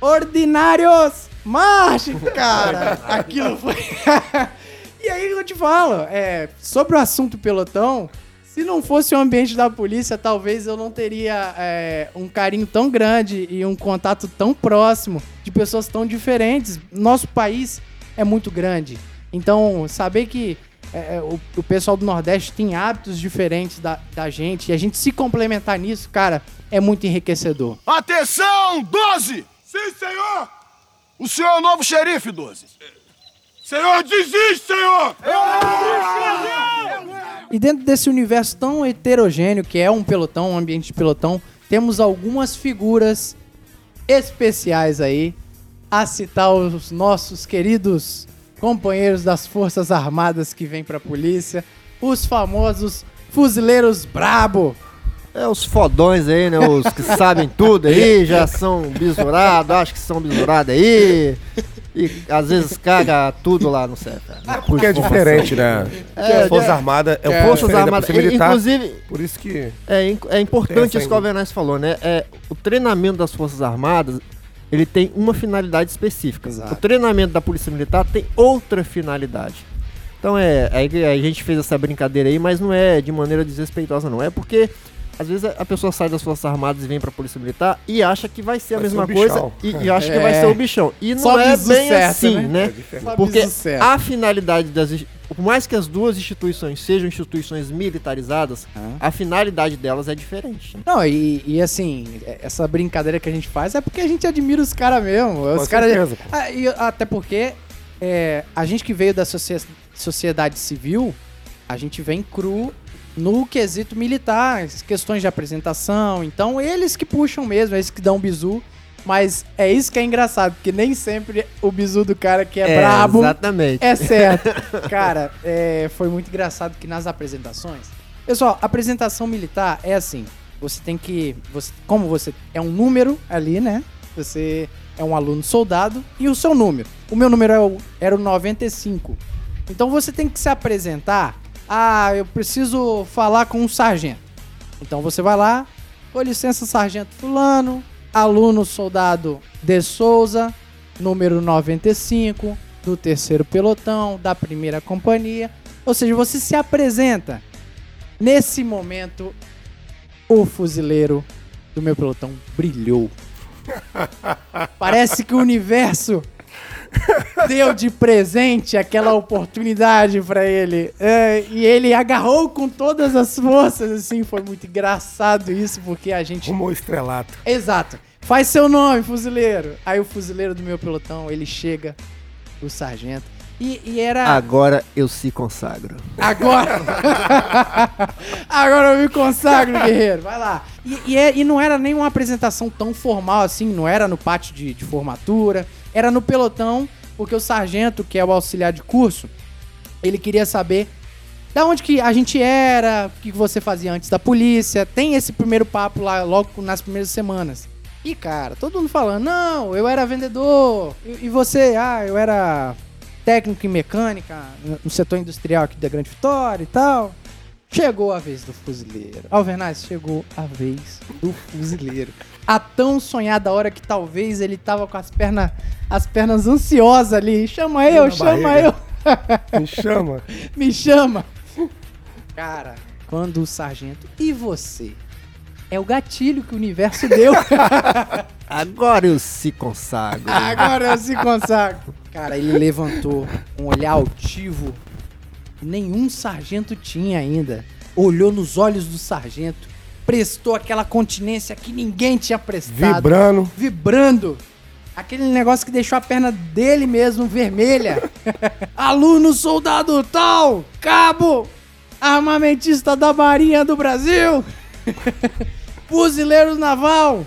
Ordinários marche, cara. Aquilo foi <laughs> E aí eu te falo, é, sobre o assunto pelotão, se não fosse o ambiente da polícia, talvez eu não teria é, um carinho tão grande e um contato tão próximo de pessoas tão diferentes. Nosso país é muito grande. Então, saber que é, é, o, o pessoal do Nordeste tem hábitos diferentes da, da gente e a gente se complementar nisso, cara, é muito enriquecedor. Atenção, 12! Sim, senhor! O senhor é o novo xerife, 12. Senhor, desiste, senhor! E dentro desse universo tão heterogêneo que é um pelotão, um ambiente de pelotão, temos algumas figuras especiais aí a citar os nossos queridos companheiros das Forças Armadas que vêm pra polícia, os famosos fuzileiros brabo. É os fodões aí, né? Os que sabem tudo aí, já são bisurados, acho que são bisurados aí. E às vezes caga tudo lá no CEF. Porque é diferente, né? É, Força é. Armada é, um É, pouco Forças diferente da Armadas. Militar. Inclusive, Por isso que É, é importante isso que o essa Alvernaz falou, né? É, o treinamento das Forças Armadas, ele tem uma finalidade específica. Exato. O treinamento da Polícia Militar tem outra finalidade. Então é, que a gente fez essa brincadeira aí, mas não é de maneira desrespeitosa não. É porque às vezes a- pessoa sai das Forças Armadas e vem pra Polícia Militar e acha que vai ser a Vai ser mesma o coisa e, e acha que É. vai ser o bichão. E não Só é bem certo, assim, né? né? é Porque a finalidade das. Por mais que as duas instituições sejam instituições militarizadas, Ah. a finalidade delas é diferente. né? Não, e, e assim, é- essa brincadeira que a gente faz é porque a gente admira os caras mesmo. Os Com caras. certeza, pô. Ah, e até porque é, a gente que veio da socie- sociedade civil, a gente vem cru no quesito militar, questões de apresentação. Então, eles que puxam mesmo, eles que dão bizu. Mas é isso que é engraçado, porque nem sempre o bizu do cara que é, brabo Exatamente. é certo. <laughs> Cara, é, foi muito engraçado que nas apresentações. Pessoal, apresentação militar é assim. Você tem que. Você, como você é um número ali, né? Você é um aluno soldado e o seu número. O meu número é era o 95. Então você tem que se apresentar. Ah, eu preciso falar com um sargento. Então você vai lá, com licença, sargento fulano, aluno soldado de Souza, número 95, do terceiro pelotão, da primeira companhia. Ou seja, você se apresenta. Nesse momento, o fuzileiro do meu pelotão brilhou. <laughs> Parece que o universo deu de presente aquela oportunidade pra ele. É, e ele agarrou com todas as forças, assim, foi muito engraçado isso, porque a gente Rumou estrelato. Exato. Faz seu nome, fuzileiro. Aí o fuzileiro do meu pelotão, ele chega, o sargento. E, e era. Agora eu se consagro. Agora! <laughs> Agora eu me consagro, guerreiro. Vai lá. E, e, é- e não era nem uma apresentação tão formal assim, não era no pátio de, de formatura, era no pelotão, porque o sargento, que é o auxiliar de curso, ele queria saber da onde que a gente era, o que você fazia antes da polícia. Tem esse primeiro papo lá logo nas primeiras semanas. E, cara, todo mundo falando, não, eu era vendedor. E, e você, ah, eu era técnico em mecânica no- setor industrial aqui da Grande Vitória e tal. Chegou a vez do fuzileiro. Alvernaz, chegou a vez do fuzileiro. A tão sonhada hora que talvez ele tava com as pernas as pernas ansiosas ali. Chama eu, chama barriga. eu. Me chama. <laughs> Me chama. Cara, quando o sargento. E você? É o gatilho que o universo deu. <laughs> Agora eu se consagro. Agora eu se consagro. Cara, ele levantou um olhar altivo que nenhum sargento tinha ainda. Olhou nos olhos do sargento, prestou aquela continência que ninguém tinha prestado. Vibrando. Vibrando. Aquele negócio que deixou a perna dele mesmo vermelha. <laughs> Aluno soldado tal, cabo, armamentista da Marinha do Brasil, <laughs> fuzileiro naval,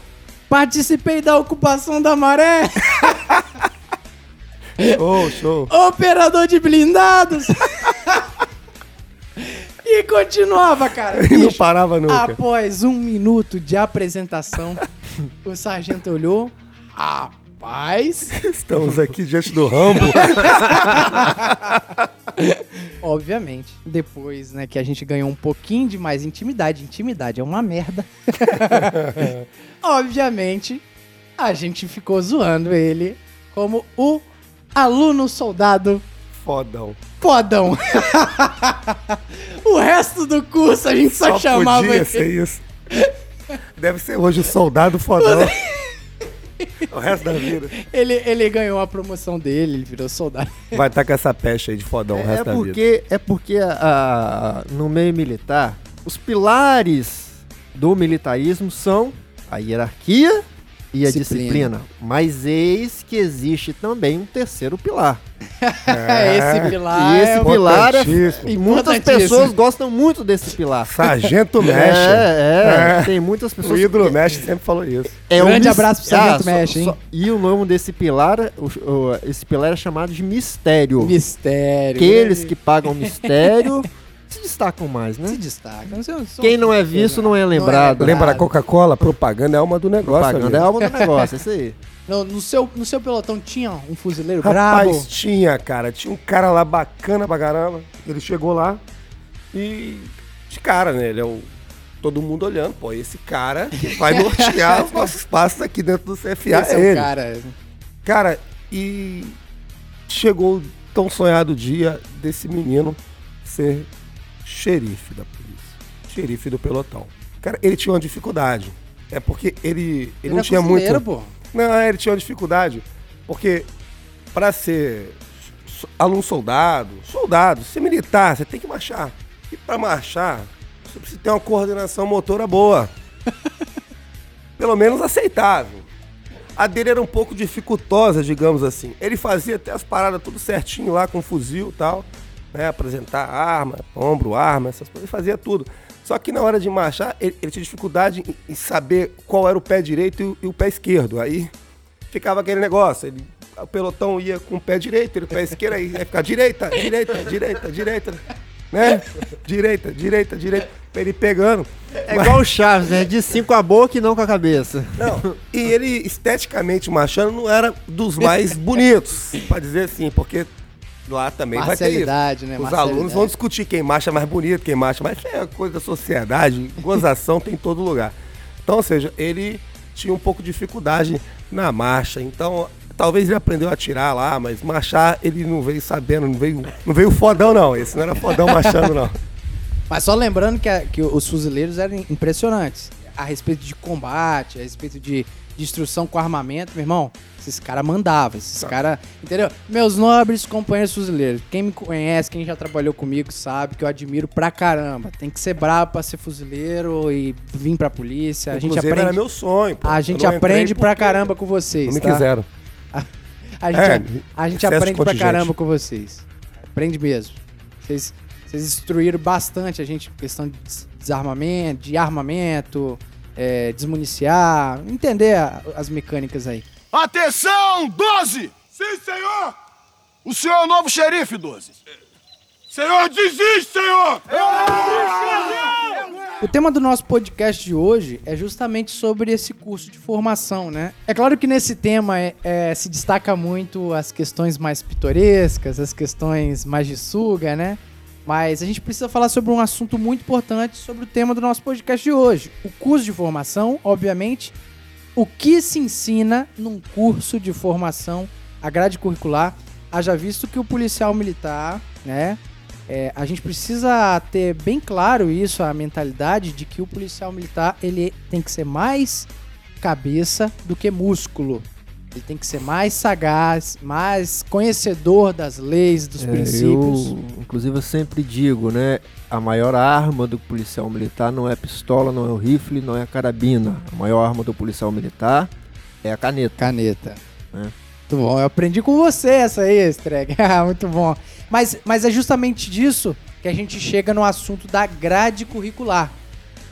participei da ocupação da maré. <laughs> Show, show. operador de blindados. E continuava, cara. <laughs> E não parava nunca. Após um minuto de apresentação, <laughs> o sargento olhou. Rapaz, Estamos aqui diante do Rambo. <laughs> obviamente, depois né, que a gente ganhou um pouquinho de mais intimidade, intimidade é uma merda. obviamente, a gente ficou zoando ele como o aluno soldado Fodão. Fodão. <laughs> o resto do curso a gente só, chamava podia ser isso. Deve ser hoje o soldado fodão. <laughs> o resto da vida. ele. Ele ganhou a promoção dele, ele virou soldado. Vai estar com essa peste aí de fodão o É resto da vida. porque, é porque a- a- no meio militar, os pilares do militarismo são a hierarquia e a Disciplina. disciplina. Mas eis que existe também um terceiro pilar. <laughs> esse pilar. e esse é o- pilar é. E muitas pessoas gostam muito desse pilar. Sargento <laughs> Mexe. É, é, É. Tem muitas O pessoas. ídolo Mexe sempre falou isso. É um Grande mis- abraço pro Sargento só- Mexe, hein? só- E o nome desse pilar, o- o- esse pilar é chamado de mistério. Mistério. Aqueles Ele que pagam mistério <laughs> se destacam mais, se né? destacam. Sei- são- Quem não é visto não é lembrado. Lembra a Coca-Cola? Propaganda é alma do negócio. Propaganda é alma do negócio, é isso aí. No, no seu, no seu pelotão tinha um fuzileiro Rapaz, brabo? tinha, cara. Tinha um cara lá bacana pra caramba. Ele chegou lá e. De cara, né? Ele é o. Todo mundo olhando, pô, esse cara que vai <laughs> nortear os nossos passos aqui dentro do CFA. Esse é é o ele. cara. Cara, e chegou o tão sonhado dia desse menino ser xerife da polícia. Xerife do pelotão. Cara, ele tinha uma dificuldade. É porque ele, ele, Ele não tinha muito. pô. Não, ele tinha uma dificuldade. Porque pra ser aluno soldado, soldado, ser militar, você tem que marchar. E pra marchar, você precisa ter uma coordenação motora boa. <laughs> Pelo menos aceitável. A dele era um pouco dificultosa, digamos assim. Ele fazia até as paradas tudo certinho lá com fuzil e tal, né? Apresentar arma, ombro, arma, essas coisas, ele fazia tudo. Só que na hora de marchar, ele, ele tinha dificuldade em, em saber qual era o pé direito e o, e o pé esquerdo. Aí ficava aquele negócio, ele, o pelotão ia com o pé direito, ele o pé esquerdo, aí ia ficar direita, direita, direita, direita, né? Direita, direita, direita, ele pegando. É igual o Chaves, né? De cinco com a boca e não com a cabeça. Não, e ele esteticamente marchando não era dos mais bonitos, pra dizer assim, porque lá também vai ter isso. Né? Os alunos vão discutir quem marcha mais bonito, quem marcha mais. É coisa da sociedade, <laughs> gozação tem em todo lugar. Então, ou seja, ele tinha um pouco de dificuldade na marcha. Então, talvez ele aprendeu a tirar lá, mas marchar ele não veio sabendo, não veio, não veio fodão, não. Esse não era fodão marchando, não. <laughs> Mas só lembrando que, a- que os fuzileiros eram impressionantes. A respeito de combate, a respeito de destruição com armamento, meu irmão, esses caras mandavam, esses caras. Entendeu? Meus nobres companheiros fuzileiros, quem me conhece, quem já trabalhou comigo, sabe que eu admiro pra caramba. Tem que ser brabo pra ser fuzileiro e vir pra polícia. A gente Inclusive, aprende. era meu sonho. pô. A gente aprende pra caramba com vocês. Não me tá? quiseram. <laughs> A gente, É, a gente excesso de aprende pra caramba com vocês. Aprende mesmo. Vocês, vocês instruíram bastante a gente em questão de des- desarmamento, de armamento, é, desmuniciar, entender a- as mecânicas aí. Atenção, 12! Sim, senhor! O senhor é o novo xerife, 12. Senhor, desiste, senhor! O tema do nosso podcast de hoje é justamente sobre esse curso de formação, né? É claro que nesse tema é- é, se destaca muito as questões mais pitorescas, as questões mais de suga, né? Mas a gente precisa falar sobre um assunto muito importante sobre o tema do nosso podcast de hoje. O curso de formação, obviamente, o que se ensina num curso de formação, a grade curricular, haja visto que o policial militar, né, É, a gente precisa ter bem claro isso, a mentalidade de que o policial militar ele tem que ser mais cabeça do que músculo. Ele tem que ser mais sagaz, mais conhecedor das leis, dos É, princípios. Eu, inclusive, eu sempre digo, né? A maior arma do policial militar não é a pistola, não é o rifle, não é a carabina. A maior arma do policial militar é a caneta. Caneta. É. Muito bom. Eu aprendi com você essa aí, Streg. <laughs> Ah, Muito bom. Mas, mas é justamente disso que a gente chega no assunto da grade curricular.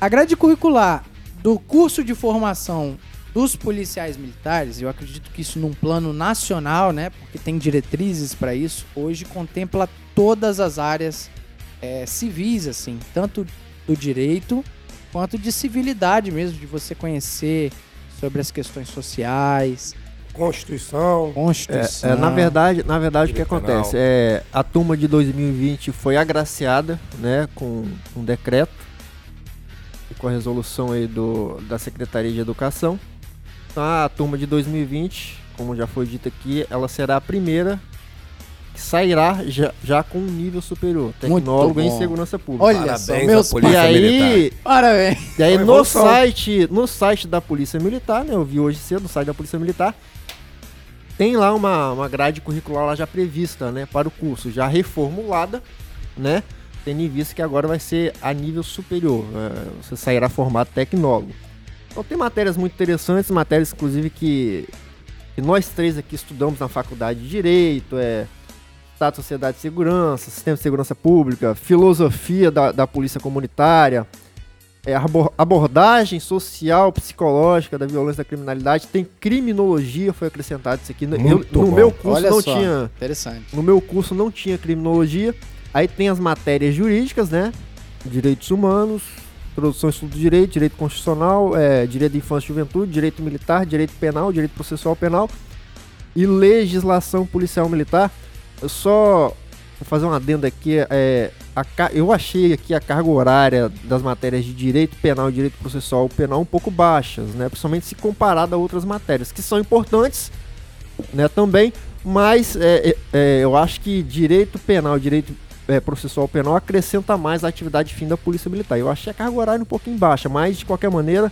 A grade curricular do curso de formação dos policiais militares, eu acredito que isso num plano nacional, né? Porque tem diretrizes para isso, hoje contempla todas as áreas é, civis, assim, tanto do direito quanto de civilidade mesmo, de você conhecer sobre as questões sociais, Constituição. Constituição. É, na verdade, na verdade o que acontece? É, a turma de 2020 foi agraciada né, com um decreto e com a resolução aí do, da Secretaria de Educação. Então a turma de 2020, como já foi dito aqui, ela será a primeira que sairá já, já com um nível superior, tecnólogo em segurança pública. Olha Parabéns só, meus polícia e aí, Parabéns. e aí no site, no site da Polícia Militar, né? Eu vi hoje cedo no site da Polícia Militar. Tem lá uma, uma grade curricular lá já prevista, né? Para o curso, já reformulada, né? Tendo em vista que agora vai ser a nível superior. é, você sairá formado tecnólogo. Então tem matérias muito interessantes, matérias inclusive que, que nós três aqui estudamos na faculdade de Direito, é Estado, Sociedade e Segurança, Sistema de Segurança Pública, Filosofia da, da Polícia Comunitária, é, abor- abordagem social, psicológica da violência da criminalidade, tem criminologia, foi acrescentado isso aqui. Eu- Muito no bom. meu curso Olha não só. tinha, Interessante. no meu curso não tinha criminologia. Aí tem as matérias jurídicas, né? Direitos humanos, introdução estudo do direito, direito constitucional, é, direito da infância e juventude, direito militar, direito penal, direito processual penal e legislação policial militar. Eu só vou fazer um adendo aqui. É, a eu achei aqui a carga horária das matérias de direito penal e direito processual penal um pouco baixas, né? Principalmente se comparado a outras matérias, que são importantes, né? Também, mas é, é, é, eu acho que direito penal e direito é, processual penal acrescenta mais a atividade fim da polícia militar. Eu achei a carga horária um pouquinho baixa, mas de qualquer maneira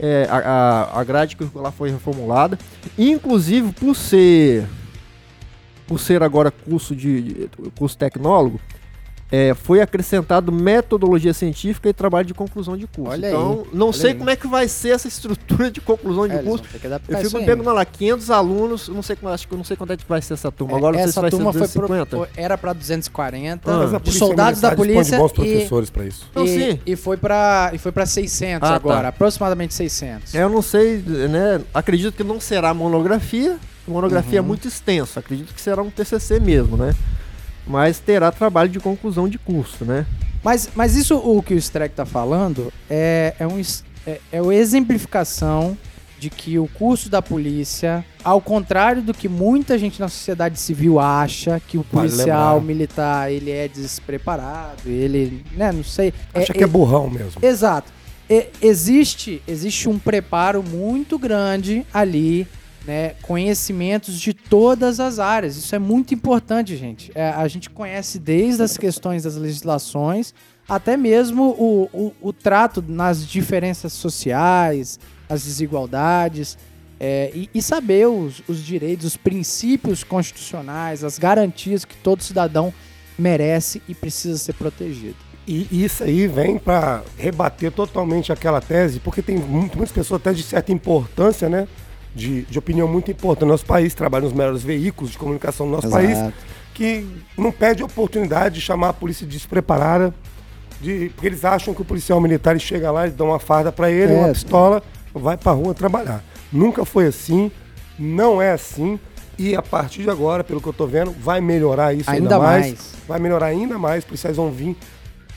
é, a, a, grade curricular foi reformulada. Inclusive, por ser por ser agora curso de, de- curso tecnólogo, é, foi acrescentado metodologia científica e trabalho de conclusão de curso. Olha aí, então, não olha sei aí. como é que vai ser essa estrutura de conclusão de É, curso. Eu fico me aí. perguntando lá, 500 alunos, não sei, acho que eu não sei quanto é que vai ser essa turma. É, Agora não sei se essa vai turma ser foi pro, 250. foi- era para 240 Ah. Soldados da polícia bons e, professores para isso. Não, e, sim. e foi para e foi para 600 Ah, tá. agora, aproximadamente 600. É, Eu não sei, né? Acredito que não será monografia. Monografia Uhum. é muito extenso. Acredito que será um TCC mesmo, né? Mas terá trabalho de conclusão de curso, né? Mas, mas isso o que o Streck tá falando é, é, um, é, é uma exemplificação de que o curso da polícia, ao contrário do que muita gente na sociedade civil acha, que o policial militar ele é despreparado, ele, né, não sei. Acha que é burrão mesmo. Exato. E- existe, existe um preparo muito grande ali, né? Conhecimentos de todas as áreas. Isso é muito importante, gente. É, a gente conhece desde as questões das legislações até mesmo o, o, o trato nas diferenças sociais, as desigualdades. é, e, e saber os, os direitos, os princípios constitucionais, as garantias que todo cidadão merece e precisa ser protegido. E isso aí vem para rebater totalmente aquela tese, porque tem muitas pessoas até de certa importância, né? De, de opinião muito importante. Nosso país trabalha nos melhores veículos de comunicação do nosso Exato. país, que não perde a oportunidade de chamar a polícia despreparada, de, porque eles acham que o policial militar chega lá e dá uma farda para ele, É. uma pistola, vai pra rua trabalhar. Nunca foi assim, não é assim. E a partir de agora, pelo que eu tô vendo, vai melhorar isso ainda, Ainda mais. mais. Vai melhorar ainda mais, os policiais vão vir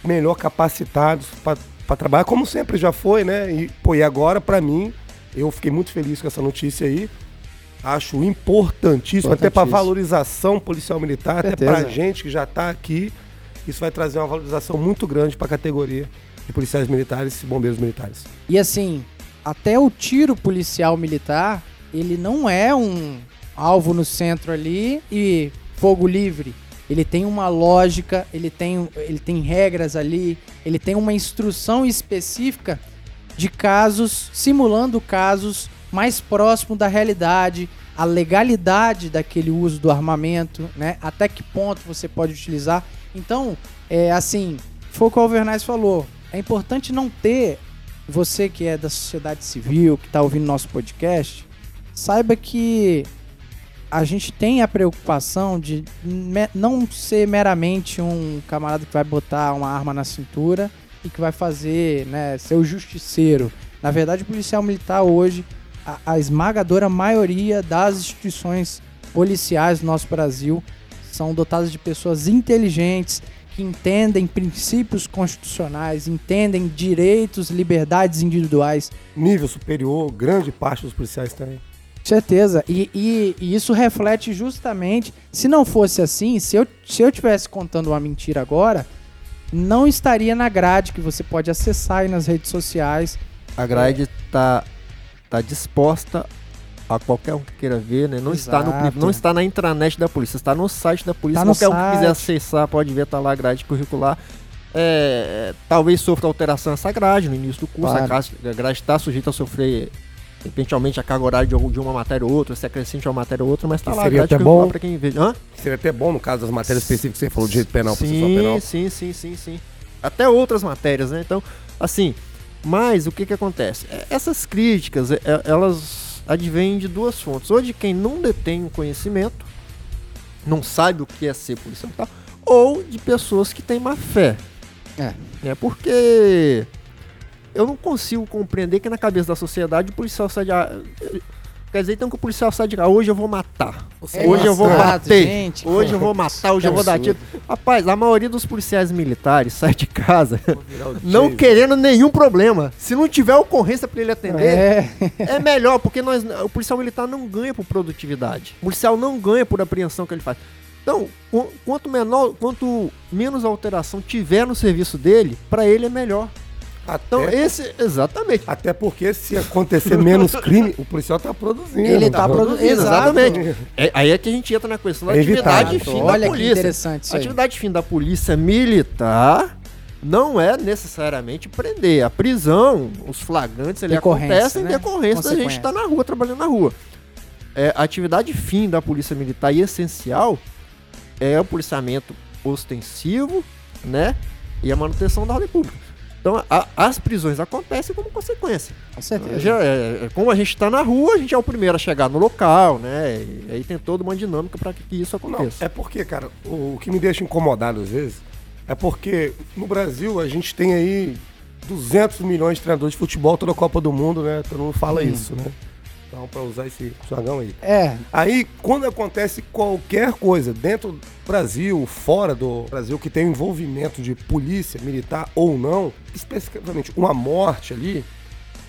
melhor capacitados para trabalhar, como sempre já foi, né? E, pô, e agora, para mim, eu fiquei muito feliz com essa notícia aí. Acho importantíssimo, até para valorização policial militar, até para gente que já está aqui. Isso vai trazer uma valorização muito grande para a categoria de policiais militares e bombeiros militares. E assim, até o tiro policial militar, ele não é um alvo no centro ali e fogo livre. ele tem uma lógica, ele tem, ele tem regras ali, ele tem uma instrução específica de casos, simulando casos mais próximo da realidade, a legalidade daquele uso do armamento, né? Até que ponto você pode utilizar. Então, é assim, foi o que o Alvernais falou. É importante não ter você que é da sociedade civil, que está ouvindo nosso podcast, saiba que a gente tem a preocupação de não ser meramente um camarada que vai botar uma arma na cintura e que vai fazer, né, ser o justiceiro. Na verdade, o policial militar hoje, a, a esmagadora maioria das instituições policiais do nosso Brasil são dotadas de pessoas inteligentes, que entendem princípios constitucionais, entendem direitos, liberdades individuais. Nível superior, grande parte dos policiais tem. Certeza. E, e- e isso reflete justamente. Se não fosse assim, se eu, se eu tivesse contando uma mentira agora, não estaria na grade que você pode acessar aí nas redes sociais. A grade tá, tá disposta a qualquer um que queira ver, né? Não está, no, não está na intranet da polícia, está no site da polícia. Tá qualquer um que quiser site. acessar pode ver, tá lá a grade curricular. É, talvez sofra alteração essa grade no início do curso. Claro. A grade está sujeita a sofrer, eventualmente, a carga horária de, algum- de uma matéria ou outra, se acrescente uma matéria ou outra, mas tá Que lá seria até bom. pra quem vê. Hã? Seria até bom no caso das matérias específicas que você falou, direito penal, processual Sim, penal. sim, sim, sim, sim. Até outras matérias, né? Então, assim, mas o que que acontece? É, Essas críticas, é, é, elas advêm de duas fontes. Ou de quem não detém o conhecimento, não sabe o que é ser policial militar, ou de pessoas que têm má fé. É. Né? Porque eu não consigo compreender que na cabeça da sociedade o policial sai de... Quer dizer, então que o policial sai de... ah, hoje eu vou matar. Você Hoje eu vou bater. gente. É Hoje eu vou matar, hoje Que eu vou dar tiro. Rapaz, a maioria dos policiais militares sai de casa <laughs> não querendo nenhum problema. Se não tiver ocorrência pra ele atender, É, é melhor, porque nós, o policial militar não ganha por produtividade. O policial não ganha por apreensão que ele faz. Então, qu- quanto menor, quanto menos alteração tiver no serviço dele, pra ele é melhor. Até, Então, esse exatamente. até porque se acontecer menos <laughs> crime, o policial tá produzindo. Ele tá Tá produzindo. Exatamente. É, aí é que a gente entra na questão da É atividade evitável. fim Olha da que polícia. interessante isso A aí. atividade fim da polícia militar não é necessariamente prender. A prisão, os flagrantes, ele acontecem em né? decorrência da gente estar na rua, trabalhando na rua. É, a atividade fim da polícia militar e essencial é o policiamento ostensivo, né? E a manutenção da ordem pública. Então, a- as prisões acontecem como consequência. com certeza. Já, é, é, como a gente está na rua, a gente é o primeiro a chegar no local, né? E aí tem toda uma dinâmica para que isso Não, aconteça. é porque, cara, o, o que me deixa incomodado às vezes é porque no Brasil a gente tem aí 200 milhões de treinadores de futebol toda a Copa do Mundo, né? Todo mundo fala isso, né? Então, pra usar esse jargão aí. É, Aí, quando acontece qualquer coisa dentro do Brasil, fora do Brasil, que tem envolvimento de polícia militar ou não, especificamente uma morte ali,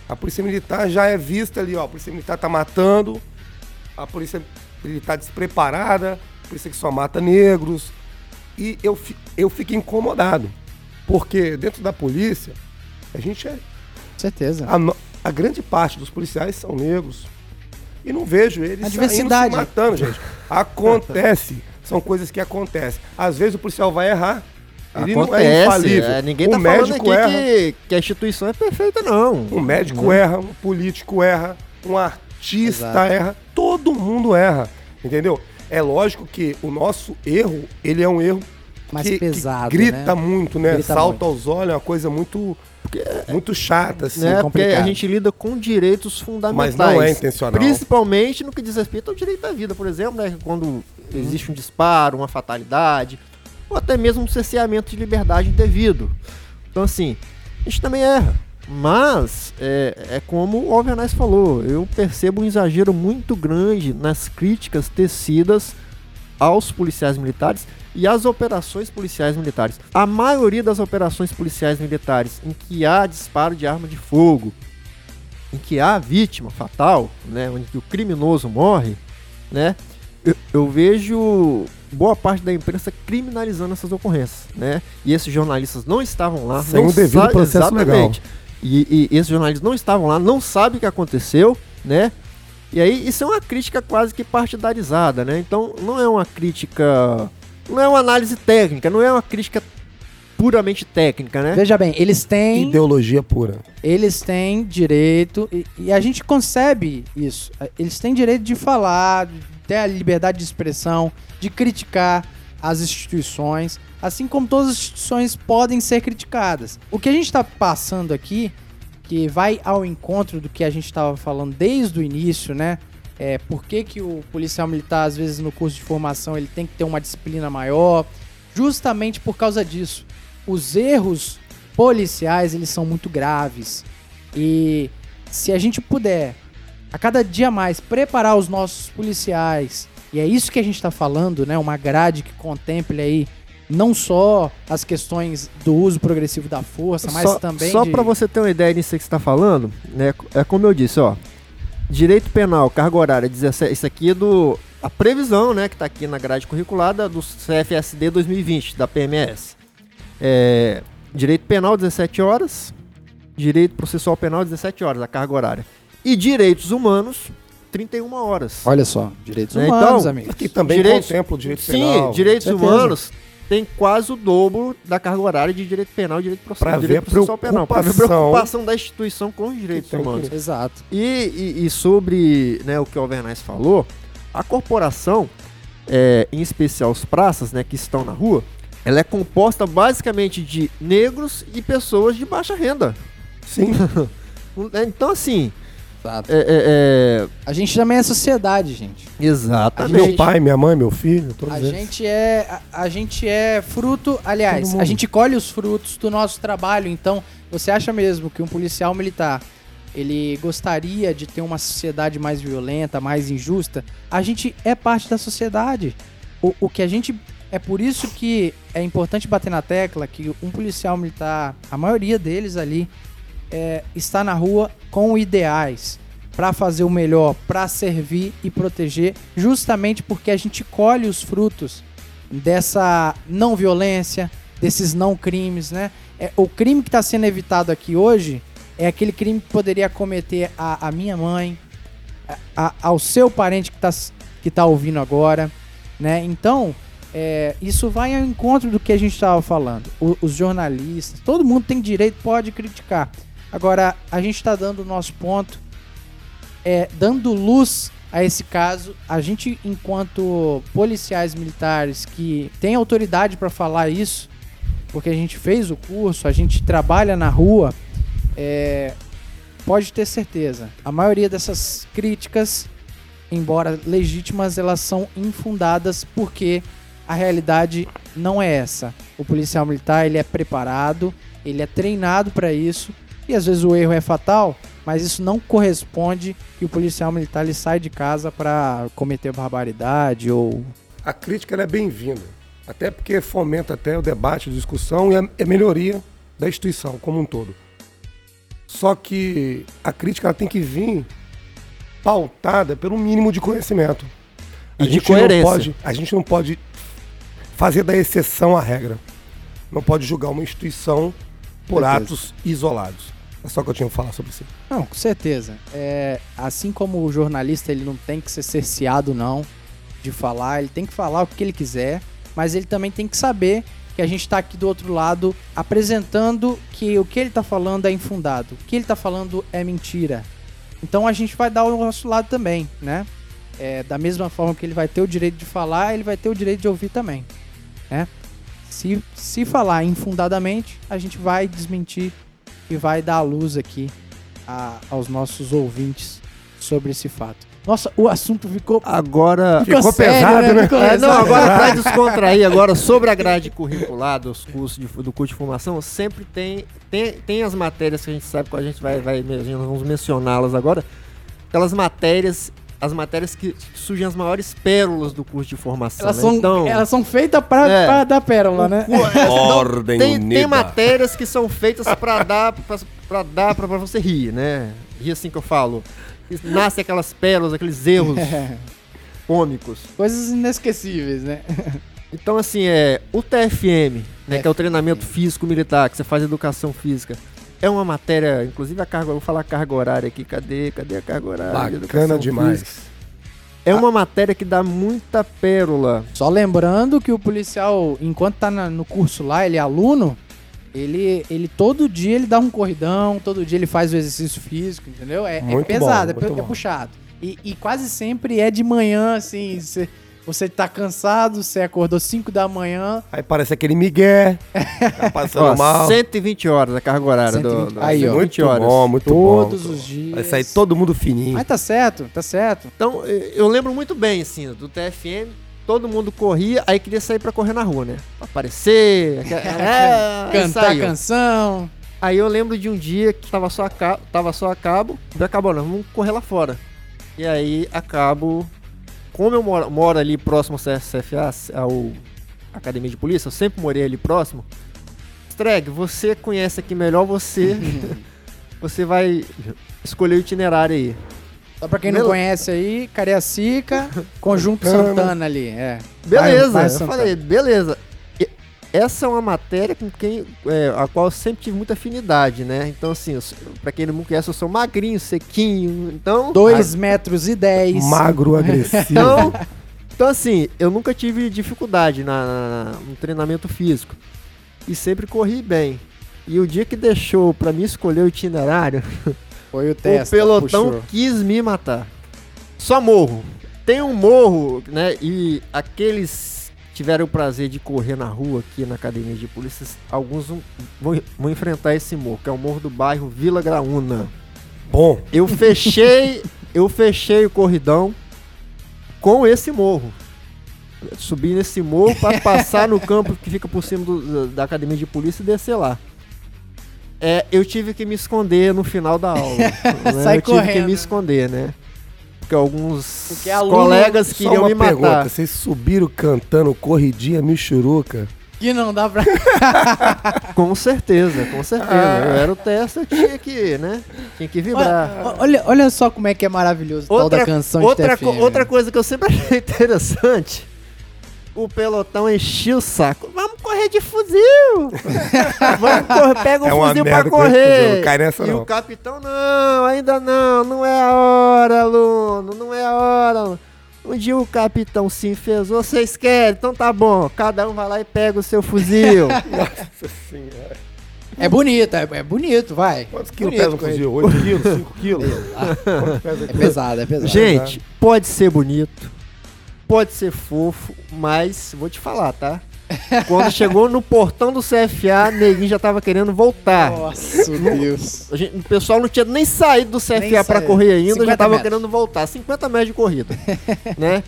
a polícia militar já é vista ali, ó. A polícia militar tá matando, a polícia militar despreparada, a polícia que só mata negros. E eu, eu fico incomodado. Porque dentro da polícia, a gente é certeza. a, no- a grande parte dos policiais são negros. E não vejo eles A diversidade. se matando, gente. Acontece. São coisas que acontecem. Às vezes o policial vai errar. Ele não é infalível. é, ninguém o tá falando médico aqui erra. que, que a instituição é perfeita, não. Um médico erra, um político erra, um artista Exato. erra, todo mundo erra, entendeu? É lógico que o nosso erro, ele é um erro Mais que, que pesado, grita né? muito, né? Grita Salta muito. aos olhos, é uma coisa muito, muito chata, assim. né? Porque a gente lida com direitos fundamentais. Mas não é intencional. Principalmente no que diz respeito ao direito à vida, por exemplo, né? Quando existe um disparo, uma fatalidade, ou até mesmo um cerceamento de liberdade indevido. Então, assim, a gente também erra. Mas, é, é como o Alvernais falou, eu percebo um exagero muito grande nas críticas tecidas aos policiais militares e às operações policiais militares. A maioria das operações policiais militares em que há disparo de arma de fogo, em que há vítima fatal, né, onde que o criminoso morre, né, eu, eu vejo boa parte da imprensa criminalizando essas ocorrências, né, e esses jornalistas não estavam lá, Sem não o devido processo exatamente. E, e esses jornalistas não estavam lá, não sabem o que aconteceu, né, e aí isso é uma crítica quase que partidarizada, né, então não é uma crítica não é uma análise técnica, não é uma crítica puramente técnica, né? Veja bem, eles têm, Ideologia pura. eles têm direito, e, e a gente concebe isso. Eles têm direito de falar, de ter a liberdade de expressão, de criticar as instituições, assim como todas as instituições podem ser criticadas. O que a gente está passando aqui, que vai ao encontro do que a gente estava falando desde o início, né? É, por que, que o policial militar, às vezes, no curso de formação, ele tem que ter uma disciplina maior? Justamente por causa disso. Os erros policiais, eles são muito graves. E se a gente puder, a cada dia mais, preparar os nossos policiais, e é isso que a gente está falando, né? Uma grade que contemple aí não só as questões do uso progressivo da força, mas só, também Só de... pra você ter uma ideia disso que você tá falando, né? É como eu disse, ó. Direito penal, carga horária, 17, isso aqui é do. A previsão, né, que tá aqui na grade curriculada do CFSD 2020, da PMS. É, direito penal, 17 horas. Direito processual penal, 17 horas, a carga horária. E direitos humanos, 31 horas. Olha só, direitos Né, humanos, então, amigos. Que também Direitos- contempla o direito Sim, penal. direitos certeza. humanos tem quase o dobro da carga horária de direito penal e direito processual. Pra ver direito a processual penal. Pra ver preocupação preocupação da instituição com os direitos tem que- humanos. Exato. E, e- e sobre né, o que o Alvernais falou, a corporação, é, em especial os praças né, que estão na rua, ela é composta basicamente de negros e pessoas de baixa renda. Sim. <laughs> Então, assim, Exato. é, é- é- A gente também é sociedade, gente. exatamente. Meu pai, minha mãe, meu filho, todos A eles. gente é a, a gente é fruto, aliás, a gente colhe os frutos do nosso trabalho. Então, você acha mesmo que um policial militar ele gostaria de ter uma sociedade mais violenta, mais injusta? A gente é parte da sociedade. O, o que a gente é por isso que é importante bater na tecla que um policial militar, a maioria deles ali é, está na rua com ideais para fazer o melhor, para servir e proteger, justamente porque a gente colhe os frutos dessa não violência, desses não crimes, né? É, o crime que está sendo evitado aqui hoje é aquele crime que poderia cometer a, a minha mãe, a- a- ao seu parente que está que tá ouvindo agora, né? Então, é, isso vai ao encontro do que a gente estava falando. O- os jornalistas, todo mundo tem direito, pode criticar. Agora, a gente está dando o nosso ponto, é, dando luz a esse caso. A gente, enquanto policiais militares que tem autoridade para falar isso, porque a gente fez o curso, a gente trabalha na rua, é, pode ter certeza. A maioria dessas críticas, embora legítimas, elas são infundadas porque a realidade não é essa. O policial militar ele é preparado, ele é treinado para isso e às vezes o erro é fatal, mas isso não corresponde que o policial militar ele sai de casa para cometer barbaridade ou A crítica ela é bem-vinda. Até porque fomenta até o debate, a discussão e a, a melhoria da instituição como um todo. Só que a crítica ela tem que vir pautada pelo mínimo de conhecimento. E de não coerência. pode, a gente não pode fazer da exceção a regra. Não pode julgar uma instituição por atos isolados. É só que eu tinha que falar sobre isso. Não, com certeza. É, assim como o jornalista ele não tem que ser cerceado não de falar, ele tem que falar o que ele quiser, mas ele também tem que saber que a gente está aqui do outro lado apresentando que o que ele está falando é infundado, o que ele está falando é mentira. Então a gente vai dar o nosso lado também, né? É, da mesma forma que ele vai ter o direito de falar, ele vai ter o direito de ouvir também, né? Se, se falar infundadamente, a gente vai desmentir e vai dar a luz aqui a- aos nossos ouvintes sobre esse fato. Nossa, o assunto ficou, Agora. Ficou pesado, né? Ficou É, não, agora pra descontrair agora <laughs> sobre a grade curricular dos cursos de, do curso de formação, sempre tem, tem tem as matérias que a gente sabe que a gente vai vai vamos mencioná-las agora. Aquelas matérias, as matérias que surgem as maiores pérolas do curso de formação. Elas né? são, então, elas são feitas pra, É. pra dar pérola, né? é, Ordem tem, unida. tem matérias que são feitas pra dar pra, pra dar pra você rir, né? Rir assim que eu falo. Nasce aquelas pérolas, aqueles erros <laughs> É. cômicos. Coisas inesquecíveis, né? <laughs> Então, assim, é, o TFM, né, que é o treinamento físico militar, que você faz educação física, é uma matéria, inclusive a carga, vou falar carga horária aqui, cadê, cadê a carga horária? Bacana demais. física? É uma matéria que dá muita pérola. Só lembrando que o policial, enquanto tá na- no curso lá, ele é aluno, ele, ele todo dia ele dá um corridão, todo dia ele faz o exercício físico, entendeu? É, é pesado, bom, é, é puxado. E, e quase sempre é de manhã, assim, cê- você tá cansado, você acordou 5 da manhã. Aí parece aquele migué, tá <laughs> passando Ó, mal. 120 horas a carga horária do, 120. do Aí, ó. 120 Muito horas. bom, muito Todos bom. os dias. Vai sair todo mundo fininho. Mas tá certo, tá certo. Então, eu lembro muito bem, assim, do TFM, todo mundo corria, aí queria sair pra correr na rua, né? Pra aparecer, <laughs> é, aí Cantar saiu. canção. Aí eu lembro de um dia que tava só a cabo, tava só a cabo, já acabou, não, vamos correr lá fora. E aí a cabo, como eu moro, moro ali próximo ao CFA, ao Academia de Polícia, eu sempre morei ali próximo. Streg, você conhece aqui melhor, você <laughs> você vai escolher o itinerário aí. Só pra quem não conhece aí, Cariacica, <laughs> Conjunto Santana. Santana ali, é. Beleza, Bairro- bairro eu Santana. falei, beleza. Essa é uma matéria com quem, é, a qual eu sempre tive muita afinidade, né? Então, assim, pra quem não me conhece, eu sou magrinho, sequinho, então... 2 metros e 10. Magro, <laughs> agressivo. Então, então, assim, eu nunca tive dificuldade na, na- no treinamento físico. E sempre corri bem. E o dia que deixou pra mim escolher o itinerário, <laughs> Foi o teste. o pelotão puxou. quis me matar. Só morro. Tem um morro, né? E aqueles que tiveram o prazer de correr na rua aqui na academia de polícia, alguns vão, vão- enfrentar esse morro, que é o morro do bairro Vila Graúna. Bom, Eu fechei, eu fechei o corridão com esse morro. Subi nesse morro para passar no campo que fica por cima do- da academia de polícia e descer lá. É, eu tive que me esconder no final da aula. <laughs> né? Sai eu tive que correndo. me esconder, né? Porque alguns Porque aluno- colegas queriam uma me pergunta. matar. Vocês subiram cantando Corridinha Michuruca? Que não dá pra. <laughs> Com certeza, com certeza. Eu era o teste, eu tinha que, né? Tinha que vibrar. olha, olha, olha só como é que é maravilhoso o tal da canção outra, de co- outra coisa que eu sempre <laughs> achei interessante. O pelotão enchia o saco. Vamos correr de fuzil! <laughs> Vamos correr, pega o É fuzil pra correr fuzil, cai nessa e não. o capitão, não, ainda não, não é a hora, aluno, não é a hora. aluno." Um dia o capitão se enfesou, vocês querem? Então tá bom, cada um vai lá e pega o seu fuzil. <laughs> Nossa senhora. É bonito, é, é bonito, vai. Quantos quilos Bonito pesa um correr. fuzil? 8 quilos? 5 quilos? <laughs> É aquilo? pesado, é pesado. Gente, pode ser bonito, pode ser fofo, mas vou te falar, tá? Quando chegou no portão do CFA, neguinho já tava querendo voltar. Nossa, Deus. Gente- o pessoal não tinha nem saído do CFA pra saiu. correr ainda, 50 já tava metros. querendo voltar. 50 metros de corrida, né?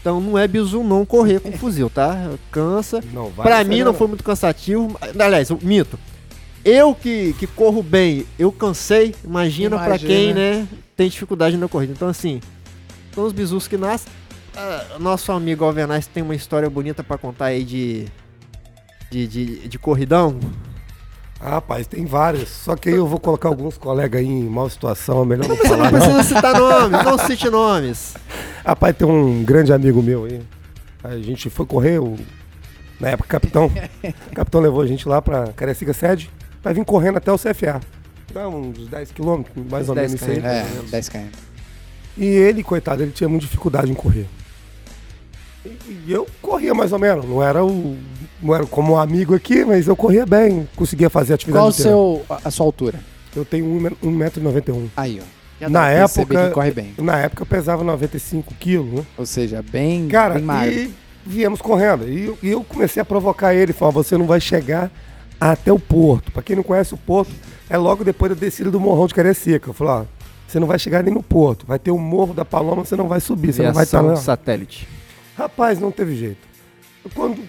Então não é bizu não correr com fuzil, tá? Cansa. Não, vai Pra mim não foi muito cansativo. Aliás, o mito. Eu que, que corro bem, eu cansei. Imagina, pra Imagina. quem, né, tem dificuldade na corrida. Então, assim, são os bizus que nascem. Ah, nosso amigo Alvenaz tem uma história bonita pra contar aí de, de, de, de corridão. Ah, Rapaz, tem vários. Só que aí eu vou colocar alguns colegas aí em mal situação, é melhor não não falar não. precisa citar nomes, não cite nomes. <laughs> Rapaz, tem um grande amigo meu aí. A gente foi correr, o... na época, capitão. O capitão levou a gente lá pra Carecica Sede, pra vir correndo até o CFA. Dá uns 10 quilômetros, mais ou 10 menos isso aí. É, 10 km. E ele, coitado, ele tinha muita dificuldade em correr. E, eu corria mais ou menos, não era o. Não era como um amigo aqui, mas eu corria bem, conseguia fazer atividade. Qual o seu, a sua altura? Eu tenho 1,91m. Aí, ó. Já Na época- que corre bem. Na época eu pesava 95 quilos, né? Ou seja, bem, Cara, bem magro. e viemos correndo. E eu, e eu comecei a provocar ele, falando, você não vai chegar até o porto. Pra quem não conhece o porto, é logo depois da descida do Morrão de Carecica. Eu falei, ó, você não vai chegar nem no porto. Vai ter o Morro da Paloma, você não vai subir, você não vai estar Viação lá. satélite. Rapaz, não teve jeito. Quando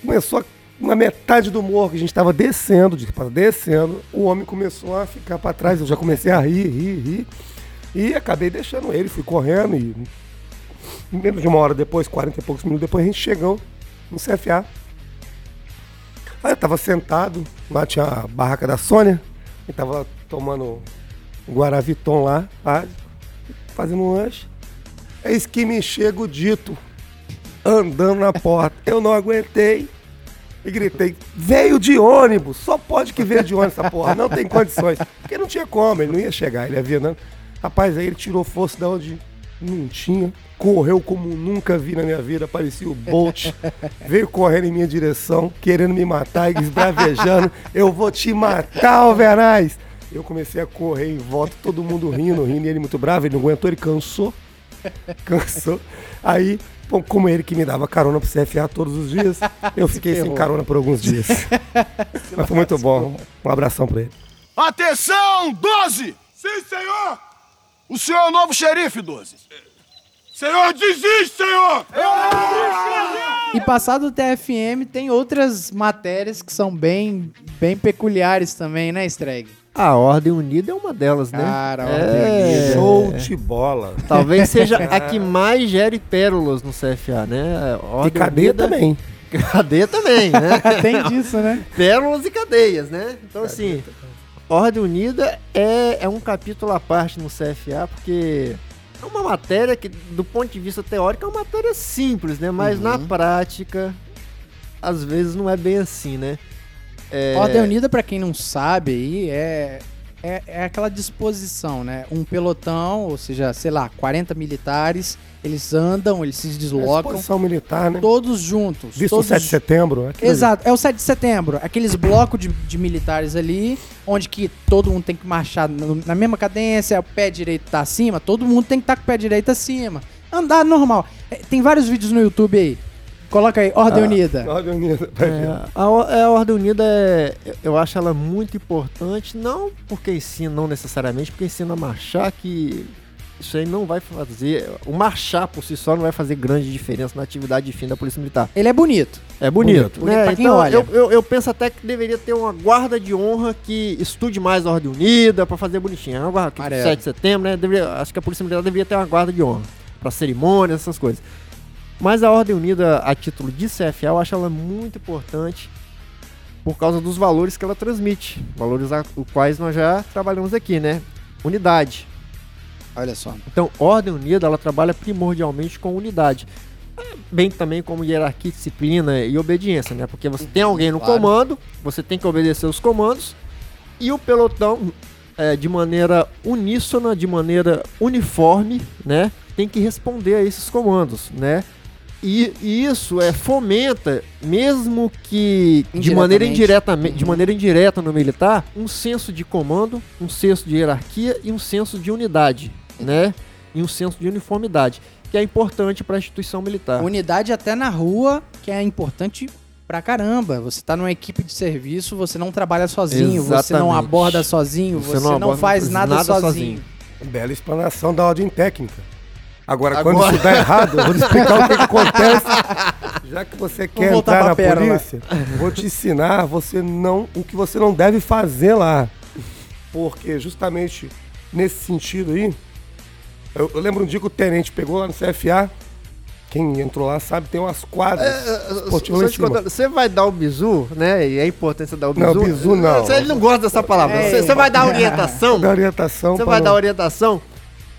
começou na metade do morro, que a gente estava descendo, descendo, o homem começou a ficar para trás. Eu já comecei a rir, rir, rir. E acabei deixando ele, fui correndo e menos de uma hora depois, 40 e poucos minutos depois, a gente chegou no CFA. Aí eu tava sentado, lá tinha a barraca da Sônia, e tava tomando Guaraviton lá, pá, fazendo um lanche. Eis que me chega o dito, andando na porta. Eu não aguentei e gritei, veio de ônibus, só pode que veio de ônibus essa porra, não tem condições. Porque não tinha como, ele não ia chegar, ele ia vir andando. Rapaz, aí ele tirou força de onde Não tinha. Correu como nunca vi na minha vida, parecia o Bolt. Veio correndo em minha direção, querendo me matar, esbravejando. Eu vou te matar, Alvernaz! Eu comecei a correr em volta, todo mundo rindo, rindo, e ele muito bravo, ele não aguentou, ele cansou. Cansou. Aí, bom, como ele que me dava carona pro CFA todos os dias, <laughs> eu fiquei sem carona por alguns dias. <laughs> Mas foi muito bom. Um abração pra ele. Atenção, 12! Sim, senhor! O senhor é o novo xerife, 12. Senhor, desiste, senhor! E passado o TFM, tem outras matérias que são bem, bem peculiares também, né, Streg? A Ordem Unida é uma delas, né? Cara, a É. Ordem Unida. Show de bola. Talvez <laughs> seja a que mais gere pérolas no CFA, né? A E Ordem cadeia Unida- também. <laughs> Cadeia também, né? <laughs> Tem disso, né? pérolas e cadeias, né? Então, assim, Ordem Unida é, é um capítulo à parte no CFA, porque é uma matéria que, do ponto de vista teórico, é uma matéria simples, né? Mas na prática, às vezes não é bem assim, né? É, Ordem Unida, pra quem não sabe aí, é, é, é aquela disposição, né? Um pelotão, ou seja, sei lá, 40 militares, eles andam, eles se deslocam, Exposição militar, né? todos juntos. Visto o todos 7 de setembro. ali. Exato, é o 7 de setembro, aqueles blocos de, de militares ali, onde que todo mundo tem que marchar no- na mesma cadência, o pé direito tá acima, todo mundo tem que estar com o pé direito acima. Andar normal. É, tem vários vídeos no YouTube aí. Coloca aí, Ordem Unida. Ordem Unida. É, a, Or- a Ordem Unida, é, eu acho ela muito importante, não porque ensina, não necessariamente, porque ensina a marchar, que isso aí não vai fazer. O marchar por si só não vai fazer grande diferença na atividade de fim da Polícia Militar. Ele é bonito. É bonito, Bonito. Bonito né? pra quem então, olha. Eu, eu, eu penso até que deveria ter uma guarda de honra que estude mais a Ordem Unida pra fazer bonitinho. É uma guarda, que Amarelo. 7 de setembro, né? Deveria, acho que a Polícia Militar deveria ter uma guarda de honra pra cerimônias, essas coisas. Mas a Ordem Unida, a título de CFA, eu acho ela muito importante por causa dos valores que ela transmite. Valores a, os quais nós já trabalhamos aqui, né? Unidade. Olha só. Então, Ordem Unida, ela trabalha primordialmente com unidade. Bem também como hierarquia, disciplina e obediência, né? Porque você tem alguém no Claro. comando, você tem que obedecer os comandos, e o pelotão, é, de maneira uníssona, de maneira uniforme, né? Tem que responder a esses comandos, né? E, e isso é, fomenta, mesmo que de maneira indiretamente, de Uhum. maneira indireta no militar, um senso de comando, um senso de hierarquia e um senso de unidade, né? E um senso de uniformidade, que é importante para a instituição militar. Unidade até na rua, que é importante pra caramba. Você tá numa equipe de serviço, você não trabalha sozinho, você não Exatamente. aborda sozinho, Você você, não não, faz nada, nada sozinho. sozinho. Bela explanação da ordem técnica. Agora, Agora- quando isso dá errado, eu vou te explicar o que, que acontece. <laughs> Já que você quer entrar na pérola. polícia, vou te ensinar você não, o que você não deve fazer lá. Porque justamente nesse sentido aí, eu, eu lembro um dia que o tenente pegou lá no CFA, quem entrou lá sabe, tem umas quadras te cima. contando, Você vai dar o bizu, né? E a importância de dar o bizu. Não, bizu não. Você- Ele não gosta dessa palavra. É. Você, você vai dar orientação. Da orientação. Você vai não- dar orientação,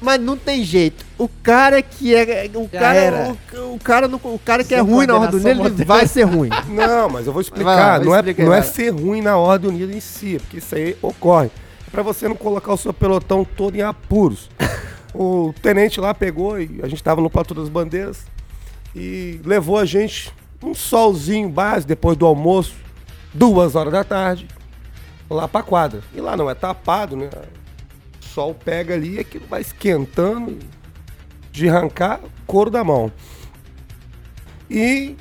mas não tem jeito. O cara que é o Já cara, o, o cara não- o cara que é Sem ruim na ordem unida, ele vai ser ruim. <laughs> Não, mas eu vou Vai explicar. lá, não é, aí, não é vai ser ruim na ordem unida em si, porque isso aí ocorre. É pra você não colocar o seu pelotão todo em apuros. <laughs> o tenente lá pegou e a gente tava no Platô das Bandeiras e levou a gente um solzinho base depois do almoço, duas horas da tarde, lá pra quadra. E lá não é tapado, né? O sol pega ali e aquilo vai esquentando de arrancar couro da mão. E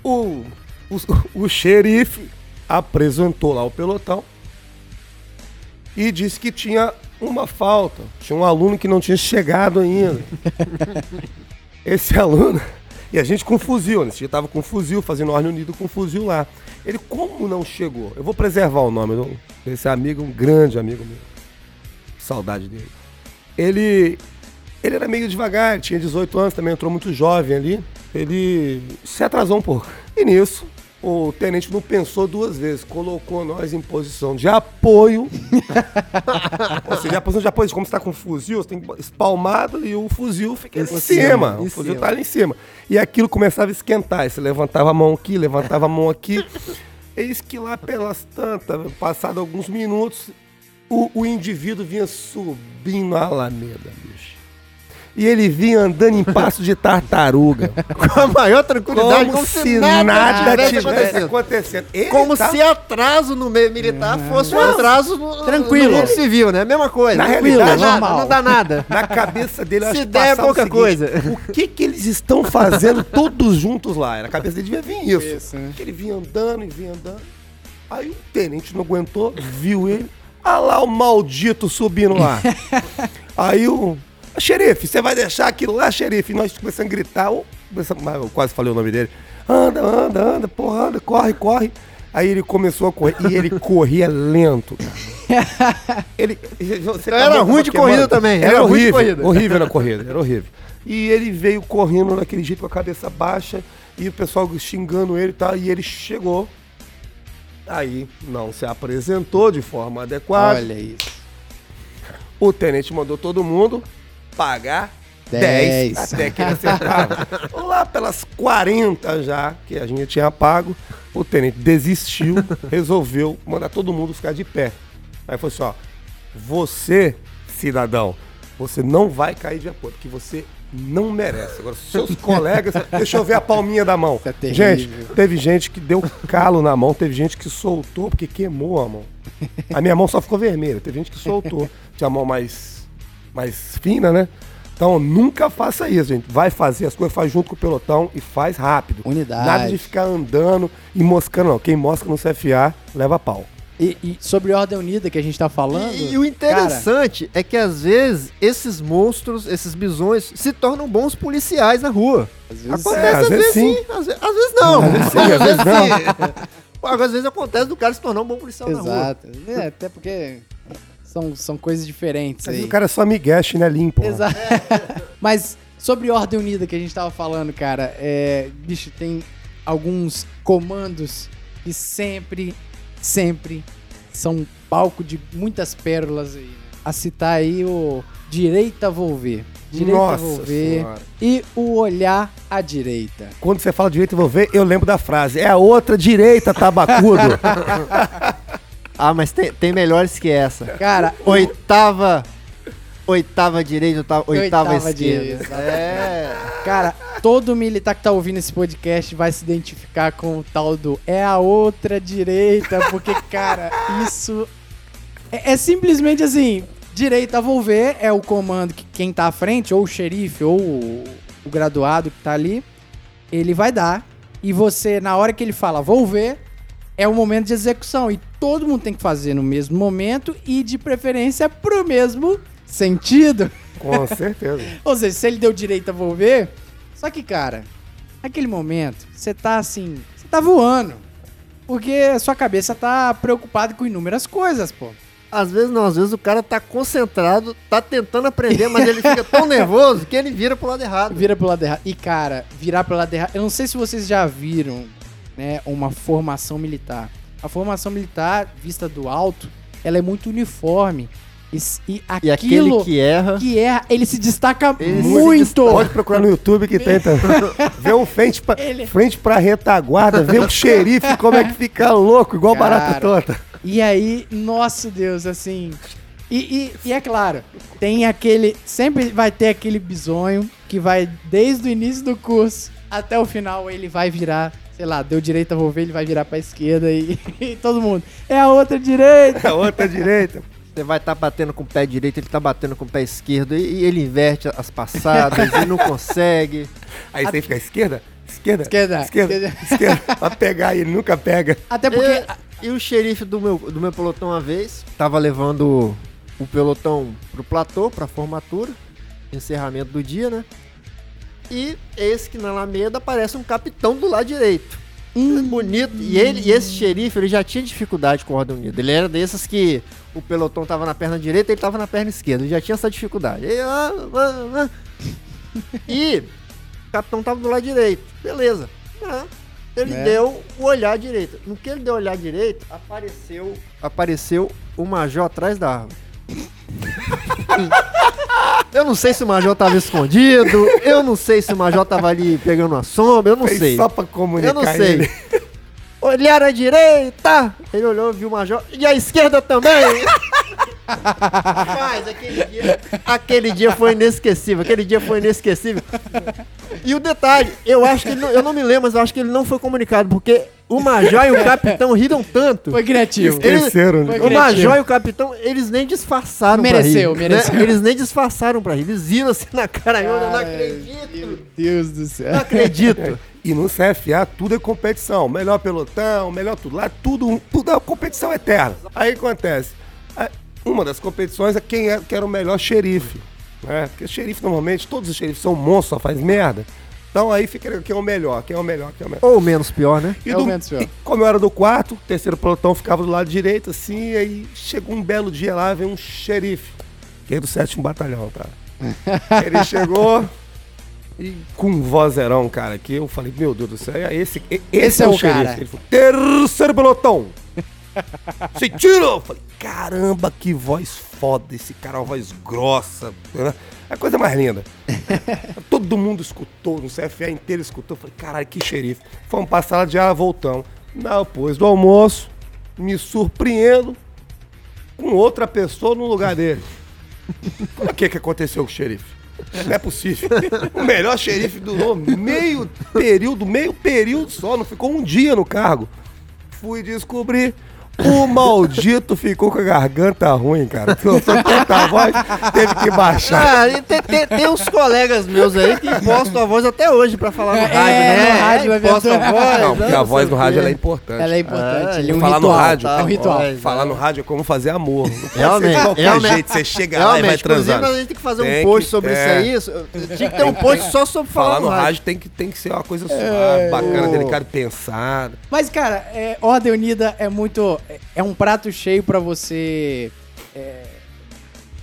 o, o, o xerife apresentou lá o pelotão e disse que tinha uma falta. Tinha um aluno que não tinha chegado ainda. <laughs> Esse aluno. E a gente com fuzil, né? Esse dia tava com fuzil, fazendo ordem unida com fuzil lá. Ele, como não chegou? Eu vou preservar o nome desse amigo, um grande amigo meu. Saudade dele. Ele. Ele era meio devagar, tinha 18 anos, também entrou muito jovem ali. Ele se atrasou um pouco. E nisso, o tenente não pensou duas vezes, colocou nós em posição de apoio. <laughs> Ou seja, a posição de apoio, como você está com fuzil, você tem que espalmado e o fuzil fica em cima, cima. em O fuzil cima. tá ali em cima. E aquilo começava a esquentar. Você levantava a mão aqui, levantava a mão aqui. Eis que lá pelas tantas, passado alguns minutos, o, o indivíduo vinha subindo a alameda, bicho. E ele vinha andando em passo de tartaruga. <laughs> Com a maior tranquilidade, como, como, se nada, tivesse acontecido. acontecendo. Ele Como tá- se atraso no meio militar fosse um atraso no, Tranquilo. no mundo civil, né? Mesma coisa. Na Tranquilo, realidade, nada, normal. não dá nada. <laughs> Na cabeça dele, eu Se acho que der, é o pouca seguinte, coisa. O que que eles estão fazendo todos juntos lá? Na cabeça dele devia vir isso. Isso, né? Ele vinha andando e vinha andando. Aí o tenente não aguentou, viu ele. Ah lá o maldito subindo lá. <laughs> Aí o... Xerife, você vai deixar aquilo lá, xerife? E nós começamos a gritar. mas eu quase falei o nome dele. Anda, anda, anda, porra, anda, corre, corre. Aí ele começou a correr. E ele <laughs> corria lento. <laughs> Ele, você Era acabou ruim de queimando. corrida também, Era, era ruim de horrível. corrida. Horrível na corrida, era horrível. E ele veio correndo daquele jeito com a cabeça baixa e o pessoal xingando ele e tal. E ele chegou. Aí não se apresentou de forma adequada. Olha isso. O tenente mandou todo mundo pagar 10, Dez. <laughs> até que ele acertava. Lá pelas 40 já, que a gente tinha pago, o tenente desistiu, <laughs> resolveu mandar todo mundo ficar de pé. Aí foi assim, ó, você, cidadão, você não vai cair de acordo, porque você não merece. Agora, seus colegas, <laughs> deixa eu ver a palminha da mão. É gente, teve gente que deu calo na mão, teve gente que soltou porque queimou a mão. A minha mão só ficou vermelha, teve gente que soltou. Tinha a mão mais, mais fina, né? Então nunca faça isso, gente. Vai fazer as coisas, faz junto com o pelotão e faz rápido. Unidade. Nada de ficar andando e moscando, não. Quem mosca no CFA, leva pau. E, e sobre Ordem Unida que a gente tá falando. E, e o interessante é que às vezes esses monstros, esses bisões, se tornam bons policiais na rua. Cara, às vezes, Acontece É, às, vezes sim, às, ve- às vezes não. Às vezes sim, às vezes sim. Agora, às vezes acontece do cara se tornar um bom policial na rua. Exato. É, até porque são, são coisas diferentes Às vezes aí. o cara é só migueste, né? Limpo. lá. Exato. <laughs> Mas sobre Ordem Unida que a gente tava falando, cara, é, bicho, tem alguns comandos que sempre, sempre são palco de muitas pérolas aí. né? A citar aí o Direita Volver. Direita Nossa Volver. Senhora. E o Olhar à Direita. Quando você fala direita, eu vou ver, eu lembro da frase. É a outra direita, tabacudo. <laughs> Ah, mas tem, tem melhores que essa. Cara, Oitava. Oitava direita, oitava, oitava, Oitava esquerda. direita. É. Cara, todo militar que tá ouvindo esse podcast vai se identificar com o tal do é a outra direita, porque, <laughs> cara, isso é, é simplesmente assim: direita volver é o comando que quem tá à frente, ou o xerife, ou o, o graduado que tá ali, ele vai dar. E você, na hora que ele fala volver, é o momento de execução. E todo mundo tem que fazer no mesmo momento e, de preferência, pro mesmo sentido. Com certeza. <laughs> Ou seja, se ele deu direito a volver. Só que, cara, naquele momento, você tá assim. Você tá voando. Porque a sua cabeça tá preocupada com inúmeras coisas, pô. Às vezes não, às vezes o cara tá concentrado, tá tentando aprender, mas ele fica tão <laughs> nervoso que ele vira pro lado errado. Vira pro lado errado. E, cara, virar pro lado errado. Eu não sei se vocês já viram, né, uma formação militar. A formação militar, vista do alto, ela é muito uniforme. E, e E aquele que erra. que erra, ele se destaca Ele se muito. Pode procurar no YouTube que tem também. <laughs> Vê um frente pra, Ele- frente pra retaguarda, vê o <laughs> xerife como é que fica louco, igual Cara. barata tonta. E aí, nosso Deus, assim. E, e- e é claro, tem aquele. Sempre vai ter aquele bisonho que vai, desde o início do curso até o final, ele vai virar, sei lá, deu direita, vou ver, ele vai virar pra esquerda e, <laughs> e todo mundo. É a outra direita. A outra direita. Você vai estar batendo com o pé direito, ele tá batendo com o pé esquerdo, e, e ele inverte as passadas e não <laughs> consegue. Aí você tem que ficar esquerda, esquerda, Esquerda, esquerda, esquerda. <laughs> esquerda. Pra pegar e ele nunca pega. Até porque. E, e o xerife do meu, do meu pelotão uma vez tava levando o pelotão pro platô, pra formatura, encerramento do dia, né? E esse que na Alameda aparece um capitão do lado direito. Bonito. E ele e esse xerife, ele já tinha dificuldade com a Ordem Unida. Ele era desses que o pelotão tava na perna direita e ele tava na perna esquerda. Ele já tinha essa dificuldade. E, ah, ah, ah. <laughs> E o capitão tava do lado direito. Beleza. Ah, ele É. deu o olhar direito. No que ele deu o olhar direito, apareceu, apareceu o major atrás da árvore. <laughs> Eu não sei se o Major tava escondido, eu não sei se o Major tava ali pegando uma sombra, eu não Fez sei. só pra comunicar Eu não sei. ele. Olhar à direita, ele olhou, viu o Major, e à esquerda também. Rapaz, aquele dia, aquele dia foi inesquecível. Aquele dia foi inesquecível. E o detalhe, eu acho que não, eu não me lembro, mas eu acho que ele não foi comunicado, porque o Major e o Capitão riram tanto. Foi criativo. Eles- Esqueceram, né? Foi O. Major e o Capitão, eles nem disfarçaram Mereceu, pra rir. mereceu. né? Eles nem disfarçaram pra rir. Eles viram assim na cara. Eu não acredito. Meu Deus do céu. Não acredito. E no CFA tudo é competição. Melhor pelotão, melhor tudo. Lá tudo, tudo é competição eterna. Aí acontece. a- Uma das competições é quem é, que era o melhor xerife. Né? Porque xerife, normalmente, todos os xerifes são monstros, só faz merda. Então aí fica quem é o melhor, quem é o melhor, quem é o melhor. Ou menos pior, né? E É o menos pior. e como eu era do quarto, o terceiro pelotão ficava do lado direito, assim, aí chegou um belo dia lá, veio um xerife, que é do sétimo batalhão, cara. <laughs> Ele chegou e com um vozeirão, cara, que eu falei, meu Deus do céu, é esse, e- esse, é é, o o xerife. cara. Ele falou, terceiro pelotão. <laughs> Se tira! Eu falei, caramba, que voz foda, esse cara, uma voz grossa. né? É a coisa mais linda. <laughs> Todo mundo escutou, no CFA inteiro escutou. Falei, caralho, que xerife. Fomos pra sala de aula, voltamos. Depois do almoço, me surpreendo com outra pessoa no lugar dele. O que que aconteceu com o xerife? Não é possível. O melhor xerife durou meio período, meio período só, não ficou um dia no cargo. Fui descobrir. O maldito ficou com a garganta ruim, cara. Soltou tanta voz, teve que baixar. Ah, tem, tem, tem uns colegas meus aí que postam a voz até hoje pra falar no É, rádio, né? no rádio, É, é posta a voz. Não, porque a voz no rádio é importante. Ela é importante. Ah, ele é um falar no ritual. rádio, É um ritual. voz. Falar no rádio é como fazer amor. Realmente, de qualquer realmente. jeito, você chega lá e vai Realmente, inclusive a gente tem que fazer um Tem post que- sobre é. isso aí. Tinha que ter um post só sobre falar, Falar no rádio tem que, tem que ser uma coisa suave, bacana, ô. delicada, pensada. Mas, cara, é, Ordem Unida é muito. É- É um prato cheio pra você é,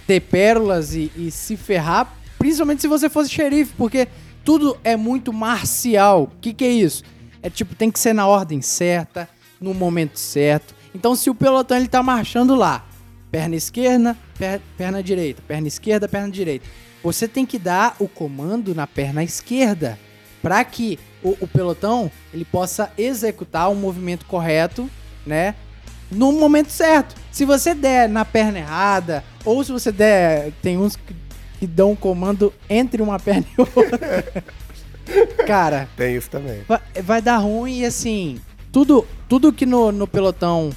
ter pérolas e, e se ferrar, principalmente se você fosse xerife, porque tudo é muito marcial. O que, que é isso? É tipo, tem que ser na ordem certa, no momento certo. Então, se o pelotão ele tá marchando lá, perna esquerda, per- perna direita, perna esquerda, perna direita, você tem que dar o comando na perna esquerda para que o, o pelotão ele possa executar o movimento correto, né? No momento certo. Se você der na perna errada, ou se você der. Tem uns que, que dão um comando entre uma <laughs> perna e outra. Cara, Tem isso também. vai, vai dar ruim e assim. Tudo, tudo que no, no pelotão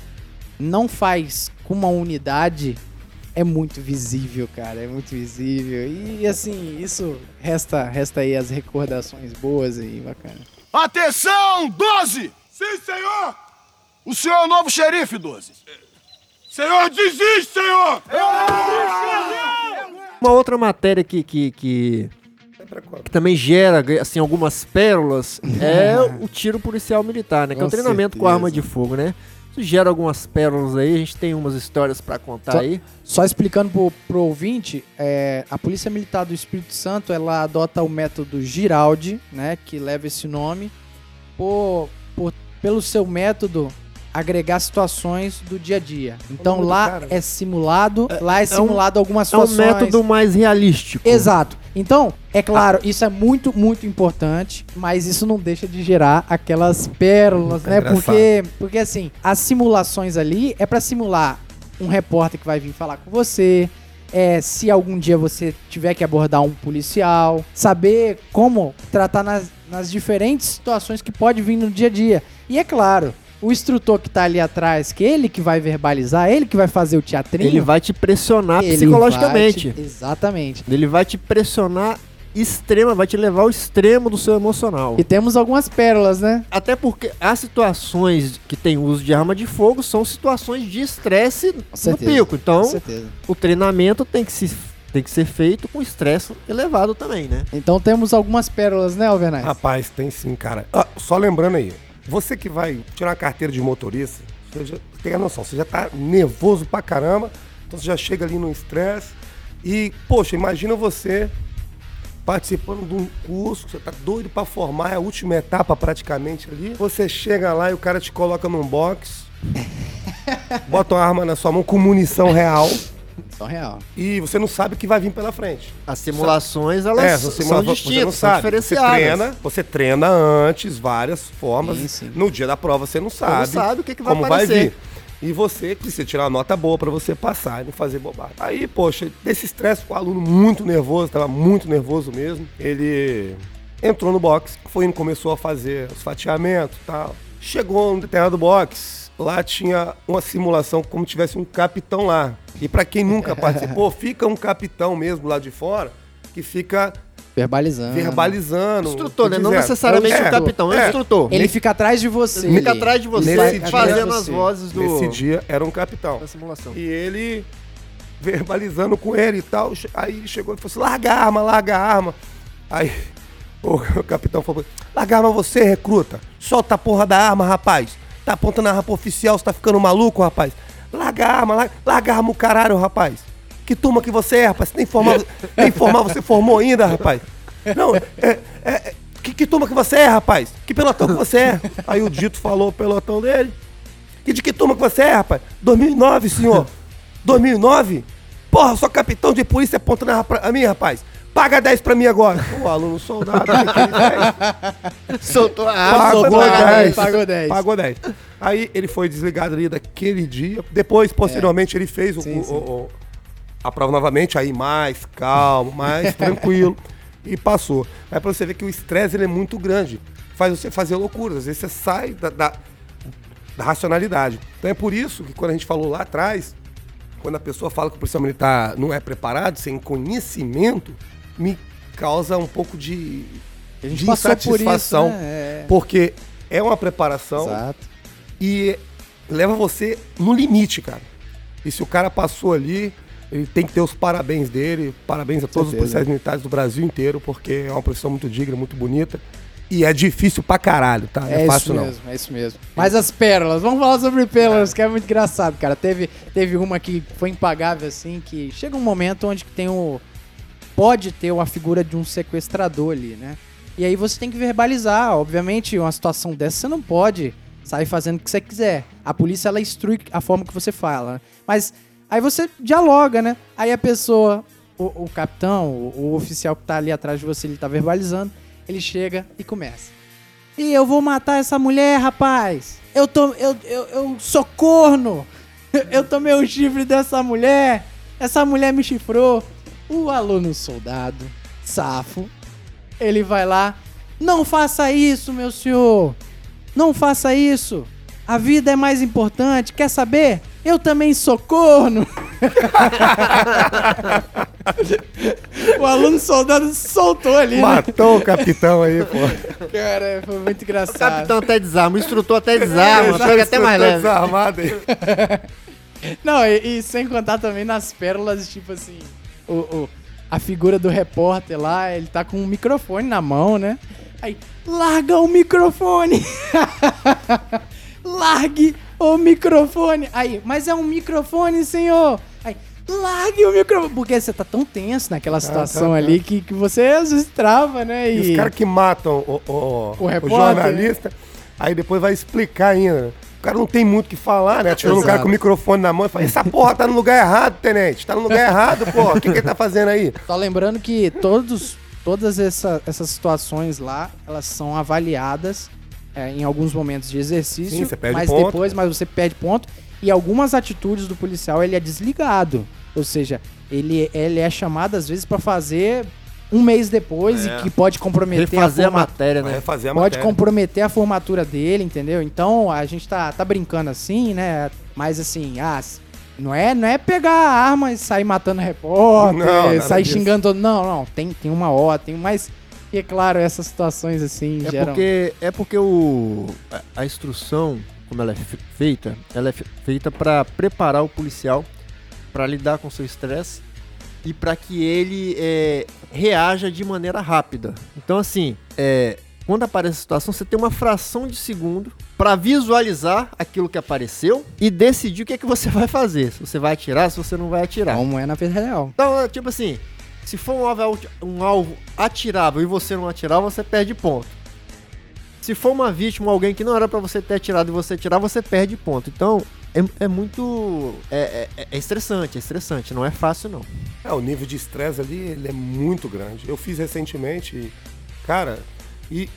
não faz com uma unidade é muito visível, cara. É muito visível. E assim, isso resta, resta aí as recordações boas e bacana. Atenção, 12! Sim, senhor! O senhor é o novo xerife, 12. Senhor, desiste, senhor! Uma outra matéria que, que, que, que também gera assim, algumas pérolas <laughs> é o tiro policial militar, né? Que é o Com treinamento com certeza. arma de fogo, né? Isso gera algumas pérolas aí, a gente tem umas histórias pra contar Só- aí. Só explicando pro, pro ouvinte, é, a Polícia Militar do Espírito Santo, ela adota o método Giraldi, né, que leva esse nome, por, por- pelo seu método agregar situações do dia a dia. Então mundo, lá cara. é simulado, lá é um- simulado algumas É um situações. método mais realístico. Exato. Então, é claro, isso é muito, muito importante, mas isso não deixa de gerar aquelas pérolas, É né? engraçado. Porque, porque assim, as simulações ali é pra simular um repórter que vai vir falar com você, é, se algum dia você tiver que abordar um policial, saber como tratar nas, nas diferentes situações que pode vir no dia a dia. E é claro, o instrutor que tá ali atrás, que ele que vai verbalizar, ele que vai fazer o teatrinho, Ele vai te pressionar ele psicologicamente. te- exatamente. Ele vai te pressionar extrema, vai te levar ao extremo do seu emocional. E temos algumas pérolas, né? Até porque as situações que tem uso de arma de fogo são situações de estresse no pico. Então, Com certeza. o treinamento tem que, se, tem que ser feito com estresse elevado também, né? Então temos algumas pérolas, né, Alvernais? Rapaz, tem sim, cara. Ah, só lembrando aí, você que vai tirar a carteira de motorista, você já tem a noção, você já tá nervoso pra caramba, então você já chega ali no estresse e, poxa, imagina você participando de um curso, você tá doido pra formar, é a última etapa praticamente ali. Você chega lá e o cara te coloca num box, <laughs> bota uma arma na sua mão com munição real Só real. e você não sabe o que vai vir pela frente. As simulações, elas É, são você, você não distintas, são sabe. Você treina, você treina antes, várias formas. Sim, sim. No dia da prova você não sabe. sabe o que que vai como aparecer. vai vir. E você precisa tirar uma nota boa pra você passar e não fazer bobagem. Aí, poxa, desse estresse com o aluno muito nervoso, tava muito nervoso mesmo. Ele entrou no box, foi indo, começou a fazer os fatiamentos e tal. Chegou no determinado box, lá tinha uma simulação como tivesse um capitão lá. E pra quem nunca <laughs> participou, fica um capitão mesmo lá de fora que fica Verbalizando. verbalizando. Instrutor, né? Não necessariamente É, o capitão, é o é. instrutor. Ele fica atrás de você. Ele fica atrás de você, Nesse dia- fazendo as você. vozes do, Nesse dia era um capitão. da simulação. E ele verbalizando com ele e tal. che- Aí chegou e falou assim: larga a arma, larga a arma. Aí o, <laughs> o capitão falou: larga a arma você, recruta. Solta a porra da arma, rapaz. Tá apontando a arma oficial, você tá ficando maluco, rapaz. Larga a arma, larga, larga a arma o caralho, rapaz. Que turma que você é, rapaz? Você nem formar, <laughs> nem formar você formou ainda, rapaz. Não, é, é, é- que, que turma que você é, rapaz? Que pelotão que você é? Aí o Dito falou o pelotão dele. Que de que turma que você é, rapaz? 2009, senhor. 2009? Porra, sou capitão de polícia apontando a pra a mim, rapaz. Paga 10 pra mim agora. O aluno soldado, ele fez? <laughs> Soltou a arma, Pagou arma. 10. Pagou 10. Pagou 10. Aí ele foi desligado ali daquele dia. Depois, posteriormente, ele fez o- Sim, sim. o- o- a prova novamente, aí mais calmo, mais <laughs> tranquilo. E passou. Aí pra você ver que o estresse ele é muito grande. Faz você fazer loucuras. Às vezes você sai da, da, da racionalidade. Então é por isso que quando a gente falou lá atrás, quando a pessoa fala que o policial militar não é preparado, sem conhecimento, me causa um pouco de, de passou por isso, insatisfação. né? É. Porque é uma preparação Exato. e leva você no limite, cara. E se o cara passou ali, ele tem que ter os parabéns dele, parabéns a todos os certeza. policiais militares do Brasil inteiro, porque é uma profissão muito digna, muito bonita. E é difícil pra caralho, tá? Não é, É, isso fácil não. mesmo, é isso mesmo. Mas as pérolas, vamos falar sobre pérolas, que é muito engraçado, cara. Teve, teve uma que foi impagável, assim, que chega um momento onde tem o. Pode ter uma figura de um sequestrador ali, né? E aí você tem que verbalizar. Obviamente, uma situação dessa você não pode sair fazendo o que você quiser. A polícia, ela instrui a forma que você fala. né? Mas aí você dialoga, né? Aí a pessoa, o, o capitão, o, o oficial que tá ali atrás de você, ele tá verbalizando. Ele chega e começa. E eu vou matar essa mulher, rapaz. Eu tô. Eu, eu, eu sou corno. <laughs> Eu tomei o chifre dessa mulher. Essa mulher me chifrou. O aluno soldado, safo, ele vai lá. Não faça isso, meu senhor. Não faça isso. A vida é mais importante. Quer saber? Eu também sou corno. <laughs> o aluno soldado soltou ali. né? Matou o capitão aí, pô. Cara, foi muito O engraçado. capitão até desarma, o instrutor até desarma, pega até mais leve. desarmado aí. <laughs> Não, e, e sem contar também nas pérolas, tipo assim, o, o- a figura do repórter lá, ele tá com um microfone na mão, né? Aí, larga o microfone! <laughs> Largue o microfone! Aí, mas é um microfone, senhor! Aí, largue o microfone! Porque você tá tão tenso naquela situação tá, tá. ali que, que você às vezes trava, né? E os caras que matam o, o, O o repórter, jornalista, aí depois vai explicar ainda. O cara não tem muito o que falar, né? Tirando o cara com o microfone na mão e fala: Essa porra tá no lugar errado, tenente. Tá no lugar errado, porra. O que, que ele tá fazendo aí? Só lembrando que todos, todas essa- essas situações lá, elas são avaliadas é, em alguns momentos de exercício, Sim, você perde mas ponto. depois, mas você perde ponto. E algumas atitudes do policial ele é desligado, ou seja, ele, ele é chamado às vezes para fazer um mês depois É. e que pode comprometer Refazer a a matéria, né? fazer a pode matéria. comprometer a formatura dele, entendeu? Então a gente tá, tá brincando assim, né? Mas assim, ah, s- não é, não é pegar a arma e sair matando repórter, Não, sair disso. xingando todo. Não, não, tem, tem uma hora, tem mais. E é claro, essas situações assim É geram. porque, é porque o, a, a instrução, como ela é fe- feita, ela é fe- feita para preparar o policial para lidar com seu estresse e para que ele é, reaja de maneira rápida. Então, assim, é, quando aparece a situação, você tem uma fração de segundo para visualizar aquilo que apareceu e decidir o que é que você vai fazer. Se você vai atirar, se você não vai atirar. Como é na vida real. Então, é tipo assim, se for um alvo, um alvo atirável e você não atirar, você perde ponto. Se for uma vítima, alguém que não era pra você ter atirado e você atirar, você perde ponto. Então, é, é muito. É, é- é estressante, é estressante. Não é fácil, não. É, o nível de estresse ali, ele é muito grande. Eu fiz recentemente, e, cara, e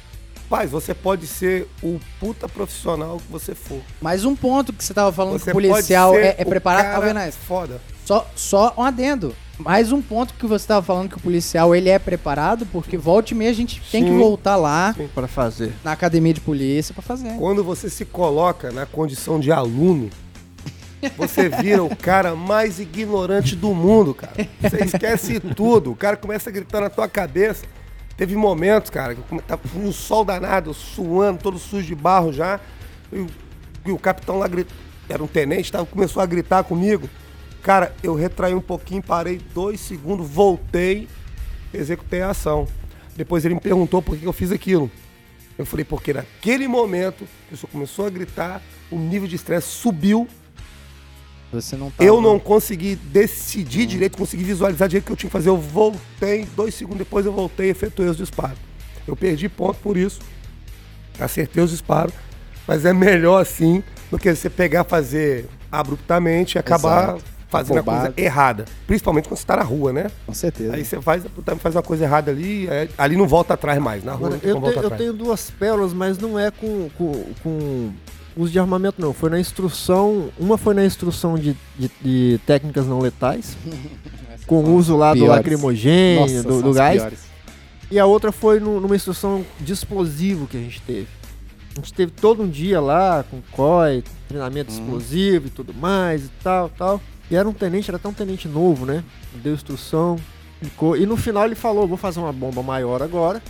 Paz, você pode ser o puta profissional que você for. Mais um ponto que você tava falando Você que o policial pode ser é, é o preparado. cara Tá vendo essa? Foda. Só, só um adendo. Mais um ponto que você tava falando que o policial ele é preparado, porque volta e meia a gente tem que Sim. voltar lá Para fazer. na academia de polícia pra fazer. Quando você se coloca na condição de aluno, você vira o cara mais ignorante do mundo, cara. Você esquece tudo. O cara começa a gritar na tua cabeça. Teve momentos, cara, que tava um sol danado, suando, todo sujo de barro já. E o, capitão lá gritou, era um tenente, tava, começou a gritar comigo. Cara, eu retraí um pouquinho, parei dois segundos, voltei, executei a ação. Depois ele me perguntou por que eu fiz aquilo. Eu falei, porque naquele momento, que o começou a gritar, o nível de estresse subiu. Você não tá. Eu não consegui decidir direito, consegui visualizar direito o que eu tinha que fazer. Eu voltei, dois segundos depois eu voltei e efetuei os disparos. Eu perdi ponto por isso. Acertei os disparos. Mas é melhor assim do que você pegar, fazer abruptamente e acabar Exato. fazendo a Afobado. coisa errada. Principalmente quando você tá na rua, né? Com certeza. Aí você faz, faz uma coisa errada ali, é- ali não volta atrás mais. Na rua Agora, não tem eu, como te- voltar eu atrás. tenho duas pérolas, mas não é com, com, com uso de armamento, não. Foi na instrução. Uma foi na instrução de, de, de técnicas não letais, <laughs> com o uso lá do Piores. lacrimogênio, Nossa, do, do gás. piores. E a outra foi no- numa instrução de explosivo que a gente teve. A gente teve todo um dia lá com COI, treinamento explosivo e tudo mais e tal, tal. E era um tenente, era até um tenente novo, né? Deu instrução, explicou. E no final ele falou: vou fazer uma bomba maior agora.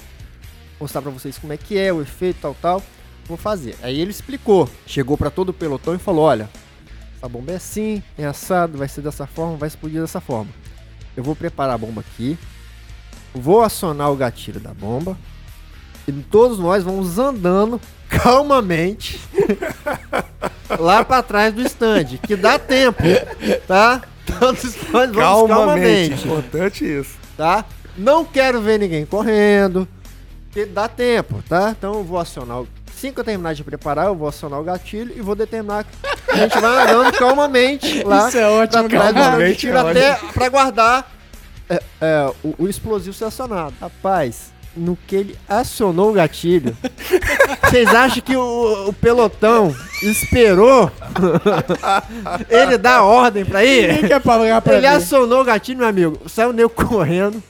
Mostrar pra vocês como é que é o efeito, tal, tal. Vou fazer. Aí ele explicou. Chegou pra todo o pelotão e falou: olha, essa bomba é assim, é assado, vai ser dessa forma, vai explodir dessa forma. Eu vou preparar a bomba aqui. Vou acionar o gatilho da bomba. E todos nós vamos andando <laughs> calmamente <laughs> lá pra trás do stand, que dá tempo, tá? Todos nós vamos Calmamente. calmamente, Importante isso. tá? Não quero ver ninguém correndo, porque dá tempo, tá? Então eu vou acionar o... Assim que eu terminar de preparar, eu vou acionar o gatilho e vou determinar que a gente vai andando <laughs> calmamente lá Isso é ótimo, pra trás calmamente, tiro é até pra guardar é, é, o, o explosivo ser acionado. Rapaz, no que ele acionou o gatilho, <laughs> vocês acham que o, o pelotão esperou <laughs> ele dar a ordem pra ir? Quem quer pagar pra Ele mim? acionou o gatilho, meu amigo. Saiu o nego correndo.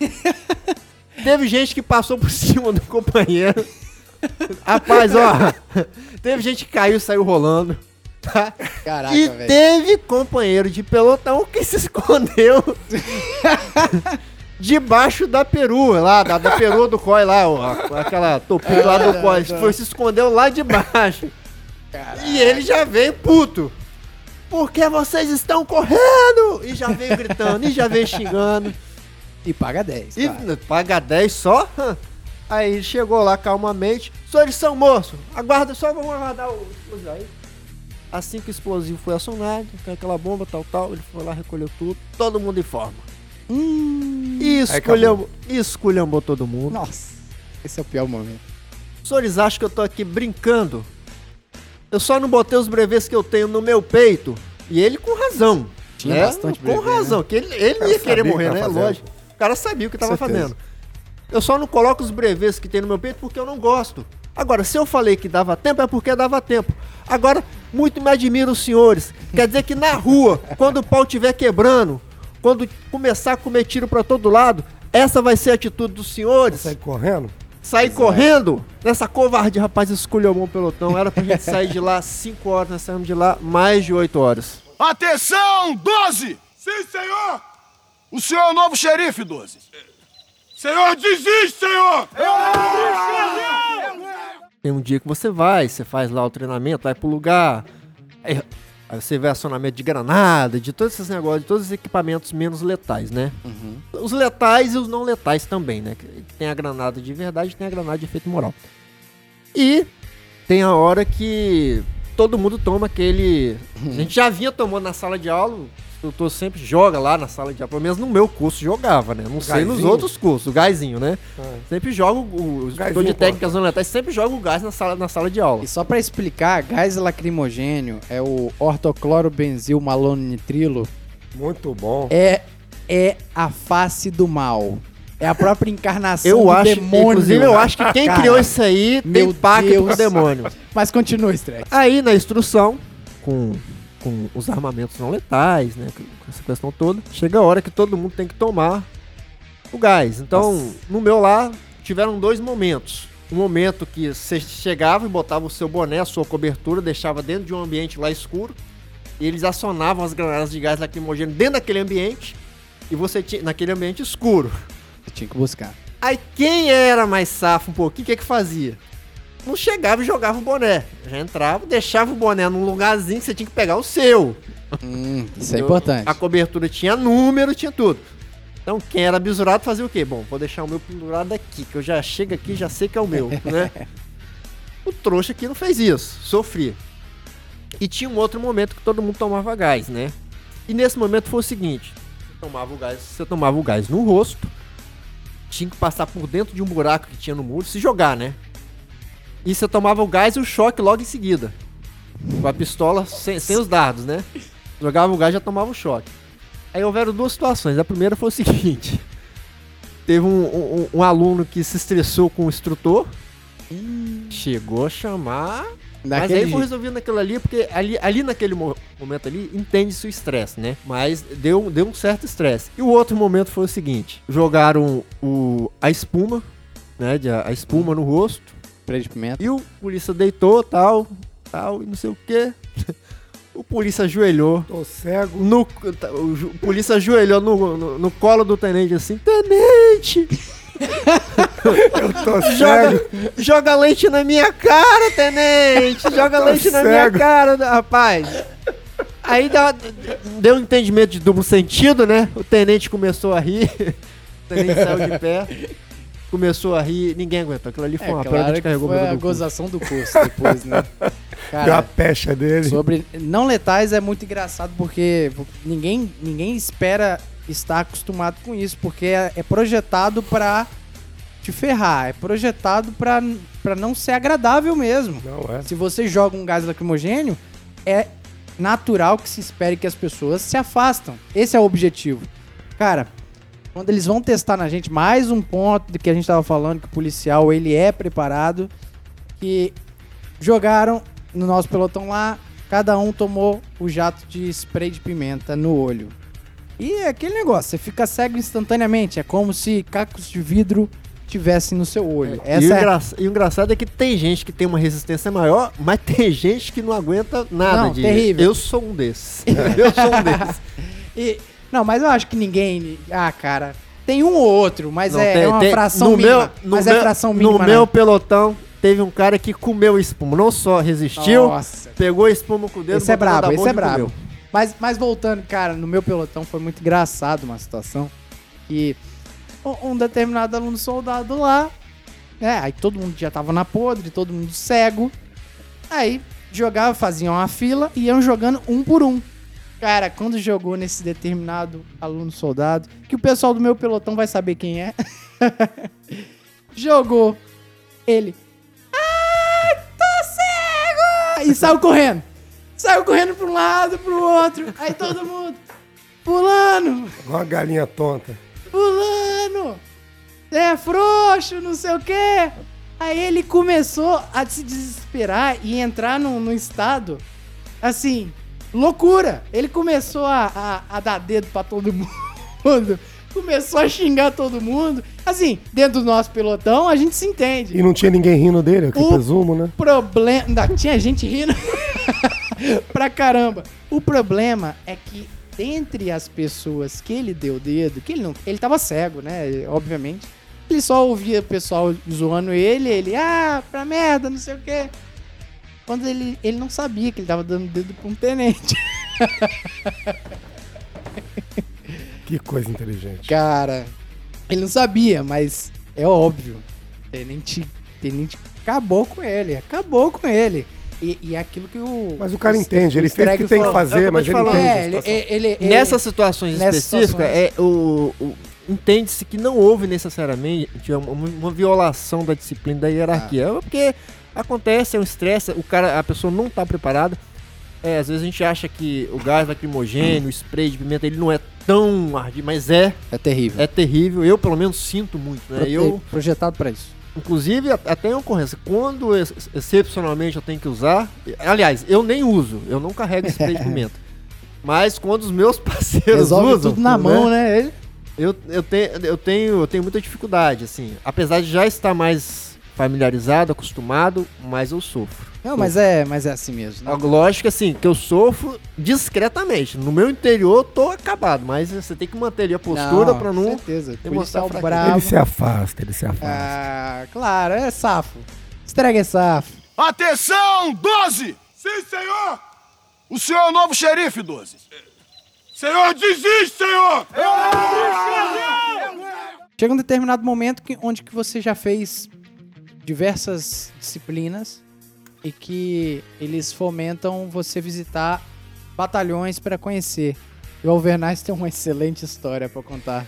Teve gente que passou por cima do companheiro. <laughs> Rapaz, ó. Teve gente que caiu e saiu rolando. Tá? Caraca, e velho. teve companheiro de pelotão que se escondeu debaixo da perua lá, da, da perua do COI lá, ó, aquela topinha lá do COI. Foi, se escondeu lá debaixo. E ele já veio puto. Por que vocês estão correndo? E já veio gritando, e já veio xingando. E paga 10. E paga 10 só? Aí ele chegou lá calmamente. Senhores são moço, aguarda só, vamos aguardar o explosivo. Aí, assim que o explosivo foi acionado, com aquela bomba, tal, tal, ele foi lá, recolheu tudo, todo mundo em forma. E esculhambou, esculhambou todo mundo. Nossa, esse é o pior momento. Os senhores acham que eu tô aqui brincando? Eu só não botei os brevês que eu tenho no meu peito. E ele com razão. Tinha né? bastante Com brevê, razão, que ele, ele ia querer morrer, tava né? Lógico. O cara sabia o que tava fazendo. Eu só não coloco os brevês que tem no meu peito porque eu não gosto. Agora, se eu falei que dava tempo, é porque dava tempo. Agora, muito me admiro os senhores. Quer dizer que na rua, quando o pau estiver quebrando, quando começar a comer tiro pra todo lado, essa vai ser a atitude dos senhores. Sai correndo? Sair correndo nessa covardia, rapaz, escolheu o pelotão. Era pra gente sair de lá 5 horas, nós saímos de lá mais de 8 horas. Atenção, 12! Sim, senhor! O senhor é o novo xerife, 12. Senhor, desiste, senhor! Tem um dia que você vai, você faz lá o treinamento, vai pro lugar. Aí, aí você vê acionamento de granada, de todos esses negócios, de todos os equipamentos menos letais, né? Os letais e os não letais também, né? Tem a granada de verdade e tem a granada de efeito moral. E tem a hora que todo mundo toma aquele. A gente já vinha tomando na sala de aula. O instrutor sempre joga lá na sala de aula. Pelo menos no meu curso jogava, né? Não sei nos outros cursos, o gásinho, né? Sempre joga o, o instrutor de técnicas não letais, sempre joga o gás na sala, na sala de aula. E só pra explicar, gás lacrimogênio é o ortoclorobenzil malonitrilo. Muito bom. É, é a face do mal. É a própria encarnação Eu do acho, demônio. inclusive, eu acho que quem Cara, criou isso aí tem pacto Deus. com o demônio. <laughs> Mas continua, Streck. Aí na instrução, com, com os armamentos não letais, né? Essa questão toda, chega a hora que todo mundo tem que tomar o gás. Então, no meu lá, tiveram dois momentos. Um momento que você chegava e botava o seu boné, a sua cobertura, deixava dentro de um ambiente lá escuro. E eles acionavam as granadas de gás lacrimogêneo dentro daquele ambiente. E você tinha naquele ambiente escuro. Eu tinha que buscar. Aí quem era mais safo um pouquinho, o que que fazia? Não chegava e jogava o boné. Já entrava, deixava o boné num lugarzinho que você tinha que pegar o seu. Hum, <laughs> isso é importante. A cobertura tinha número, tinha tudo. Então quem era bisurado fazia o quê? Bom, vou deixar o meu pendurado aqui, que eu já chego aqui e já sei que é o meu, né? <laughs> O trouxa aqui não fez isso, sofria. E tinha um outro momento que todo mundo tomava gás, né? E nesse momento foi o seguinte: você tomava o gás, você tomava o gás no rosto, tinha que passar por dentro de um buraco que tinha no muro, se jogar, né? E você tomava o gás e o choque logo em seguida. Com a pistola sem, sem os dardos, né? Jogava o gás e já tomava o choque. Aí houveram duas situações. A primeira foi o seguinte: <laughs> teve um, um- um aluno que se estressou com o instrutor, chegou a chamar. Mas Daquele aí foi resolvido naquilo ali, porque ali, ali naquele mo- momento ali, entende-se o estresse, né? Mas deu, deu um certo estresse. E o outro momento foi o seguinte: jogaram o, a espuma, né? A, espuma no rosto. Spray de pimenta. E o polícia deitou, tal, tal, e não sei o quê. <laughs> O polícia ajoelhou. Tô cego. No, o, ju- o polícia ajoelhou no, no, no colo do tenente assim: Tenente! <laughs> Eu tô Joga, cego. joga leite na minha cara, tenente! Joga leite na minha cego. cara, rapaz! Aí deu um entendimento de duplo sentido, né? O tenente começou a rir. <laughs> O tenente saiu de pé. Começou a rir, ninguém aguentou. Aquilo ali foi É uma claro de que carregou foi a gozação do curso depois, né? <laughs> Deu a Cara, pecha dele. sobre não letais é muito engraçado porque ninguém, ninguém espera estar acostumado com isso, porque é, é projetado pra te ferrar, é projetado pra não ser agradável mesmo. Não é. Se você joga um gás lacrimogênio, é natural que se espere que as pessoas se afastam. Esse é o objetivo. Cara, quando eles vão testar na gente, mais um ponto do que a gente tava falando, que o policial ele é preparado, que jogaram no nosso pelotão lá, cada um tomou o jato de spray de pimenta no olho. E é aquele negócio, você fica cego instantaneamente, é como se cacos de vidro tivessem no seu olho. E o, é e o engraçado é que tem gente que tem uma resistência maior, mas tem gente que não aguenta nada Não, disso. terrível. Eu sou um desses. <laughs> Eu sou um desses. <laughs> E, não, mas eu acho que ninguém. Ah, cara. Tem um ou outro, mas Não, é, tem- é uma tem- fração no mínima. meu- mas meu- é fração mínima. No né? meu pelotão, teve um cara que comeu espuma. Não só resistiu, Nossa. pegou espuma com o dedo Esse é brabo, esse é brabo. Mas, mas voltando, cara, no meu pelotão foi muito engraçado uma situação. Que um, um determinado aluno soldado lá, né? Aí todo mundo já tava na podre, todo mundo cego. Aí jogava, faziam uma fila e iam jogando um por um. Cara, quando jogou nesse determinado aluno soldado, que o pessoal do meu pelotão vai saber quem é. <laughs> jogou. Ele. Ai, tô cego! E saiu correndo. Saiu correndo pra um lado, pro outro. Aí todo mundo. Igual uma galinha tonta. Fulano! Você é frouxo, não sei o quê. Aí ele começou a se desesperar e entrar num, num estado, assim, loucura. Ele começou a, a, a dar dedo pra todo <laughs> mundo. Começou a xingar todo mundo. Assim, dentro do nosso pelotão, a gente se entende. E não tinha ninguém rindo dele, eu que O- presumo, né? problema. Não, tinha gente rindo <laughs> pra caramba. O problema é que dentre as pessoas que ele deu o dedo, que ele não. Ele tava cego, né? Obviamente. Ele só ouvia o pessoal zoando ele, ele, ah, pra merda, não sei o quê. Quando ele, ele não sabia que ele tava dando dedo pra um tenente. <laughs> Que coisa inteligente. Cara, ele não sabia, mas é óbvio. Tenente, tenente acabou com ele, acabou com ele. E, e é aquilo que o. Mas o cara entende, ele fez o que tem que falou. fazer, É que eu mas ele entende. É, ele, situação. ele, ele- Nessas situações Nessas específicas, situações. é o, o- entende-se que não houve necessariamente uma, uma violação da disciplina da hierarquia. Ah. É Porque acontece, é um estresse, o cara, a pessoa não está preparada. É, às vezes a gente acha que o gás lacrimogênio, o spray de pimenta, ele não é tão ardido, mas é, É terrível. é terrível. Eu, pelo menos, sinto muito, né? Eu, Projetado pra isso. inclusive, até em ocorrência, quando ex- excepcionalmente eu tenho que usar, aliás, eu nem uso, eu não carrego spray de pimenta. <laughs> Mas quando os meus parceiros Resolve usam, tudo na mão, né? Ele- Eu, eu, tenho, eu, tenho, eu tenho muita dificuldade, assim. Apesar de já estar mais familiarizado, acostumado, mas eu sofro. Não, mas é, mas é assim mesmo. A Né? lógica, assim, que eu sofro discretamente. No meu interior eu tô acabado, mas você tem que manter ali a postura pra com não. certeza. demonstrar fraqueza. bravo. Ele se afasta, ele se afasta. Ah, claro, é safo. Estrega é safo. Atenção, 12! Sim, senhor! O senhor é o novo xerife, 12. Senhor, desiste, senhor! Chega um determinado momento que, onde que você já fez diversas disciplinas e que eles fomentam você visitar batalhões para conhecer. E o Alvernaz tem uma excelente história para contar.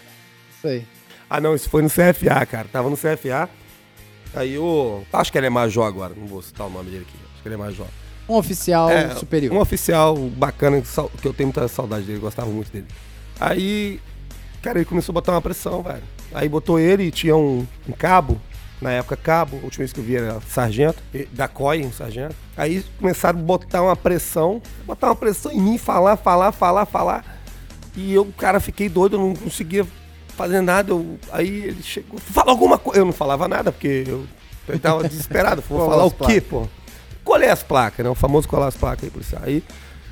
Isso aí. Ah, não, isso foi no CFA, cara. Tava no CFA. Aí o. Acho que ele é major agora, não vou citar o nome dele aqui. Acho que ele é major. Um oficial É, superior. Um oficial bacana, que eu tenho muita saudade dele, gostava muito dele. Aí, cara, ele começou a botar uma pressão, velho. Aí botou ele e tinha um, um cabo, na época cabo, a última vez que eu vi era sargento, da COI, um sargento. Aí começaram a botar uma pressão, botar uma pressão em mim, falar, falar, falar, falar. E eu, cara, fiquei doido, eu não conseguia fazer nada. eu- aí ele chegou, fala alguma coisa. Eu não falava nada, porque eu, eu tava <laughs> desesperado. Vou falar o quê, pô? Colei as placas, né? O famoso colar as placas aí, policial. Aí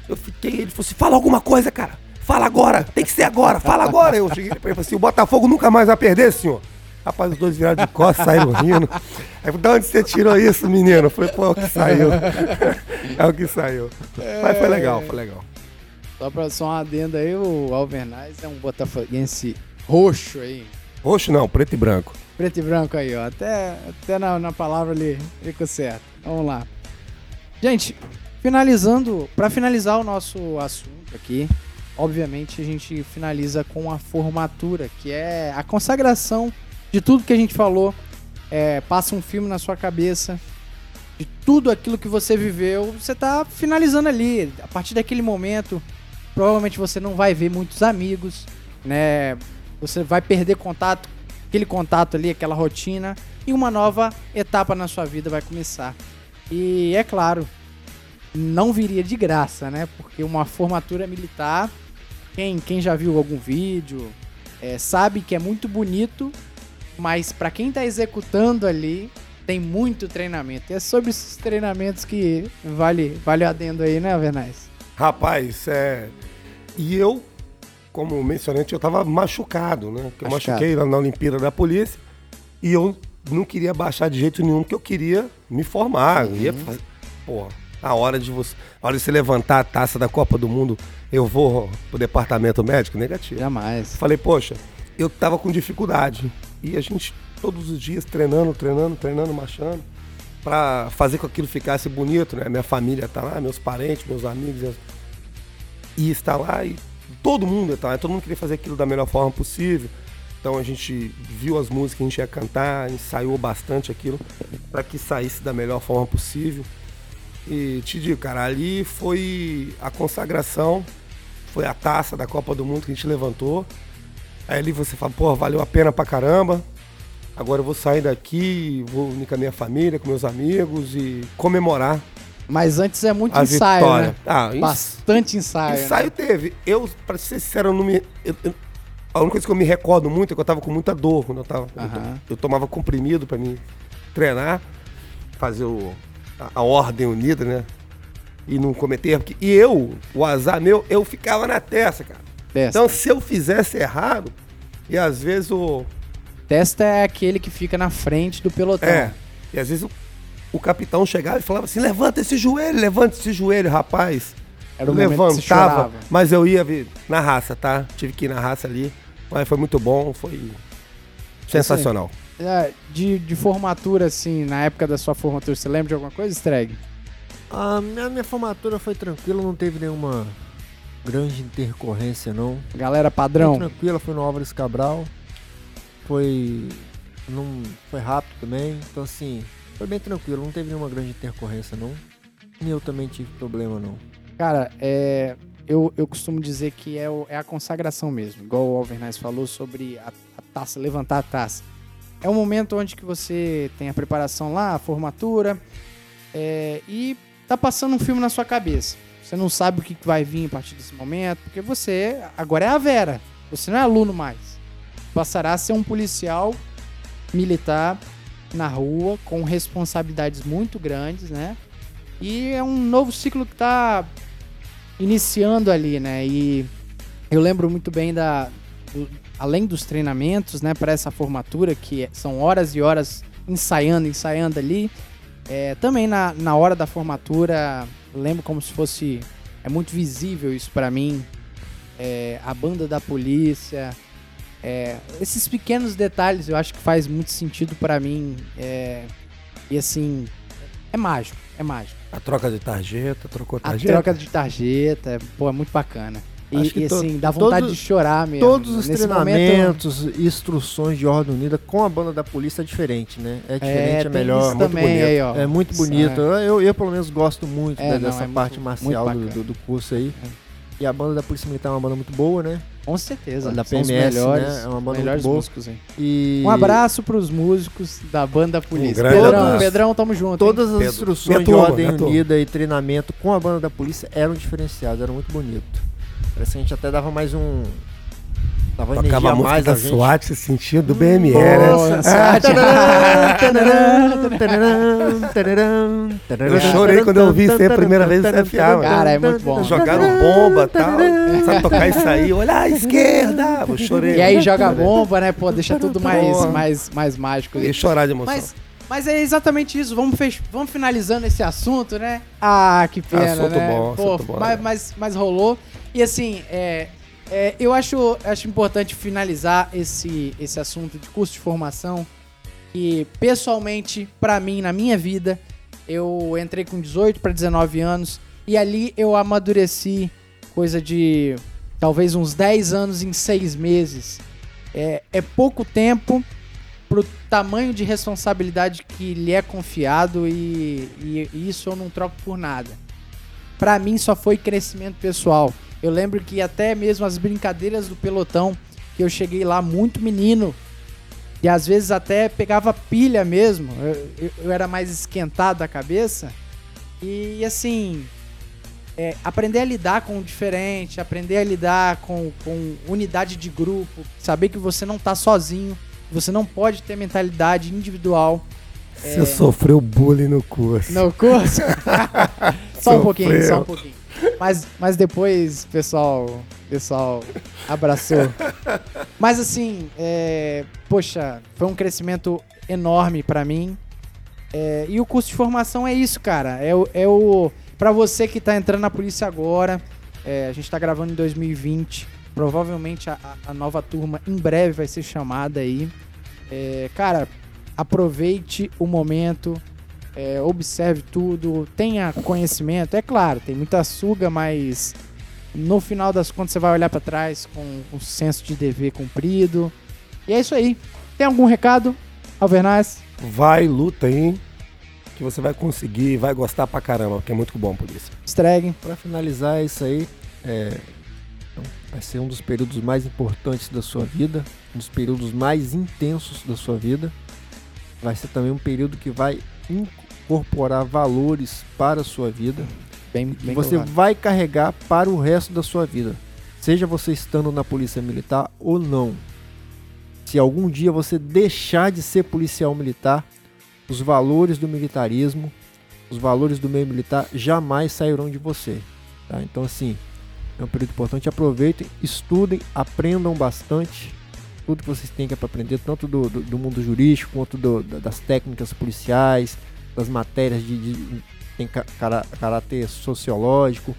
eu fiquei, ele falou assim: fala alguma coisa, cara. Fala agora, tem que ser agora, fala agora. Eu cheguei pra ele e falei assim: o Botafogo nunca mais vai perder, senhor. Rapaz, os dois viraram de costas, saíram rindo. Aí, falei, de onde você tirou isso, menino? Falei, pô, é o que saiu. <laughs> é o que saiu. Mas foi legal, foi legal. Só pra só um adendo aí, o Alvernaz é um botafoguense roxo aí. Roxo não, preto e branco. Preto e branco aí, ó. Até, até na, na palavra ali ficou certo. Vamos lá. Gente, finalizando, pra finalizar o nosso assunto aqui, obviamente a gente finaliza com a formatura, que é a consagração de tudo que a gente falou. É, passa um filme na sua cabeça, de tudo aquilo que você viveu, você tá finalizando ali. A partir daquele momento, provavelmente você não vai ver muitos amigos, né? Você vai perder contato, aquele contato ali, aquela rotina, e uma nova etapa na sua vida vai começar. E é claro, não viria de graça, né? Porque uma formatura militar, quem, quem já viu algum vídeo, é, sabe que é muito bonito, mas para quem tá executando ali, tem muito treinamento. E é sobre esses treinamentos que vale, vale o adendo aí, né, Vernais? Rapaz, é. E eu, como mencionei, eu tava machucado, né? Porque eu Machucado. machuquei lá na Olimpíada da Polícia e eu não queria baixar de jeito nenhum, porque eu queria me formar. Eu ia fazer. Pô, a hora de você. A hora de você levantar a taça da Copa do Mundo, eu vou pro departamento médico? Negativo. Jamais. Falei, poxa, eu tava com dificuldade. E a gente, todos os dias, treinando, treinando, treinando, marchando, pra fazer com que aquilo ficasse bonito, né? Minha família tá lá, meus parentes, meus amigos. E está lá e todo mundo tá lá. Todo mundo queria fazer aquilo da melhor forma possível. Então a gente viu as músicas que a gente ia cantar, ensaiou bastante aquilo para que saísse da melhor forma possível. E te digo, cara, ali foi a consagração, foi a taça da Copa do Mundo que a gente levantou. Aí ali você fala, pô, valeu a pena pra caramba. Agora eu vou sair daqui, vou unir com a minha família, com meus amigos e comemorar Mas antes é muito a ensaio, vitória. né? Ah, Bastante ensaio. né? ensaio teve. Eu, pra ser sincero, eu não me. eu- eu- a única coisa que eu me recordo muito é que eu tava com muita dor quando eu tava. Aham. Eu, tomava comprimido pra mim treinar, fazer o, a, a ordem unida, né? E não cometer erro. porque- E eu, o azar meu, eu ficava na testa, cara. Testa. Então, se eu fizesse errado, e às vezes o. Testa é aquele que fica na frente do pelotão. É. E às vezes o, o capitão chegava e falava assim: levanta esse joelho, levanta esse joelho, rapaz. Era o momento que você levantava, mas eu ia na raça, tá? Tive que ir na raça ali. Mas foi muito bom, foi sensacional. É, de, de formatura, assim, na época da sua formatura, você lembra de alguma coisa, Streg? A minha, minha formatura foi tranquila, não teve nenhuma grande intercorrência, não. Galera Foi padrão. tranquila, foi no Álvares Cabral. Foi. Não, foi rápido também. Então assim, foi bem tranquilo, não teve nenhuma grande intercorrência, não. E eu também tive problema, não. Cara, é, eu, eu costumo dizer que é, o- é a consagração mesmo, igual o Alvernaz falou sobre a, a taça, levantar a taça. É um momento onde que você tem a preparação lá, a formatura, é, e tá passando um filme na sua cabeça. Você não sabe o que vai vir a partir desse momento, porque você agora é a Vera, você não é aluno mais. Passará a ser um policial militar na rua com responsabilidades muito grandes, né? E é um novo ciclo que tá iniciando ali, né? E eu lembro muito bem da do- além dos treinamentos, né, para essa formatura que é- são horas e horas ensaiando, ensaiando ali. É, também na, na hora da formatura, lembro como se fosse é muito visível isso para mim. É, a banda da polícia, é, esses pequenos detalhes eu acho que faz muito sentido para mim. é, e assim, é mágico, é mágico. A troca de tarjeta, trocou A tarjeta. troca de tarjeta, pô, é muito bacana. E, Acho que e, to- assim, dá vontade todos- de chorar mesmo. Todos os Nesse momento- treinamentos e instruções de ordem unida com a banda da polícia é diferente, né? É diferente, é, tem melhor. muito também bonito. aí, ó. É muito bonito. é. Eu, eu, pelo menos, gosto muito É, não, dessa é muito- parte marcial muito do, do, curso aí. E a banda da Polícia Militar é uma banda muito boa, né? Com certeza. Da são os PMS, melhores, né? É uma banda melhores muito boa. músicos, hein? E Um abraço pros músicos da banda Polícia. grande Pedrão, abraço. Pedrão, tamo junto. hein? Todas as Pedro. instruções Minha de turma, ordem unida e treinamento com a banda da polícia eram diferenciadas, era muito bonito. Parece que a gente até dava mais um. Dava Tocava energia a música mais da a gente. SWAT, esse sentido do BME, né? Ah, <laughs> tararam, Eu chorei quando eu ouvi isso aí a primeira vez no CFA, mano. Cara, é muito bom. Jogaram bomba e tal. Sabe tocar e sair. Olha à esquerda. Eu chorei. E aí joga bomba, né? Pô, deixa tudo mais, mais, mais mágico. E chorar de emoção. Mas, mas é exatamente isso. Vamos, fech- vamos finalizando esse assunto, né? Ah, que pena, Assunto né? bom, Pô, assunto bom, mas, né? mas, mas rolou. E assim, é, é, eu acho, acho importante finalizar esse, esse assunto de curso de formação. Que pessoalmente, pra mim, na minha vida, eu entrei com 18 para 19 anos e ali eu amadureci coisa de talvez uns 10 anos em 6 meses. É, é pouco tempo pro tamanho de responsabilidade que lhe é confiado e, e- e isso eu não troco por nada. Pra mim só foi crescimento pessoal. Eu lembro que até mesmo as brincadeiras do pelotão, que eu cheguei lá muito menino e às vezes até pegava pilha mesmo. Eu, eu- era mais esquentado da cabeça e assim é, aprender a lidar com o diferente, aprender a lidar com, com unidade de grupo, saber que você não tá sozinho, você não pode ter mentalidade individual Você sofreu bullying no curso. no curso. <laughs> só um pouquinho, só um pouquinho. Mas, mas depois, pessoal, pessoal abraçou. Mas assim, é, poxa, foi um crescimento enorme pra mim. É, e o curso de formação é isso, cara. É o, é o para você que tá entrando na polícia agora. é, a gente tá gravando em 2020. Provavelmente a, a- nova turma em breve vai ser chamada aí. É, cara, aproveite o momento, é, observe tudo, tenha conhecimento. É claro, tem muita suga, mas no final das contas você vai olhar pra trás com um senso de dever cumprido. E é isso aí. Tem algum recado, Alvernaz? Vai, luta aí. Que você vai conseguir, vai gostar pra caramba, porque é muito bom, polícia. Estregue. Pra finalizar isso aí, é, então, vai ser um dos períodos mais importantes da sua vida, um dos períodos mais intensos da sua vida. Vai ser também um período que vai incorporar valores para a sua vida Bem, que bem você colocado. vai carregar para o resto da sua vida. Seja você estando na polícia militar ou não. Se algum dia você deixar de ser policial militar, os valores do militarismo, os valores do meio militar jamais sairão de você. tá? Então assim, é um período importante. Aproveitem, estudem, aprendam bastante. Tudo que vocês têm que aprender, tanto do, do, do mundo jurídico quanto do- da- das técnicas policiais, das matérias de, de tem cara- caráter sociológico.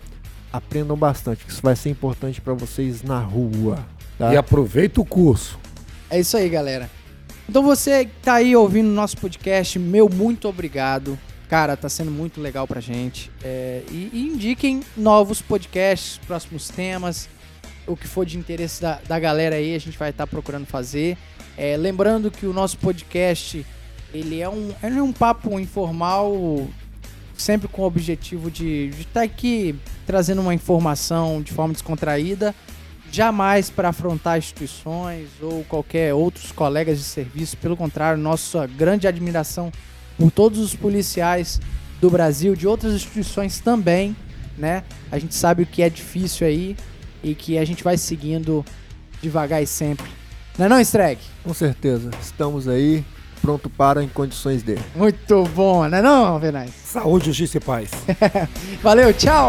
Aprendam bastante, que isso vai ser importante para vocês na rua. Tá? E aproveita o curso. É isso aí, galera. Então você que tá aí ouvindo o nosso podcast, meu muito obrigado. Cara, tá sendo muito legal pra gente. É, e, e indiquem novos podcasts, próximos temas, o que for de interesse da, da galera aí, a gente vai estar procurando fazer. É, lembrando que o nosso podcast, ele é um, é um papo informal, sempre com o objetivo de estar aqui trazendo uma informação de forma descontraída, jamais para afrontar instituições ou qualquer outros colegas de serviço, pelo contrário, nossa grande admiração por todos os policiais do Brasil, de outras instituições também, né? A gente sabe o que é difícil aí e que a gente vai seguindo devagar e sempre. Não é não, Streg? Com certeza. Estamos aí, pronto para em condições de. Muito bom, não é não, Venaz? Saúde, justiça e paz. <laughs> Valeu, tchau!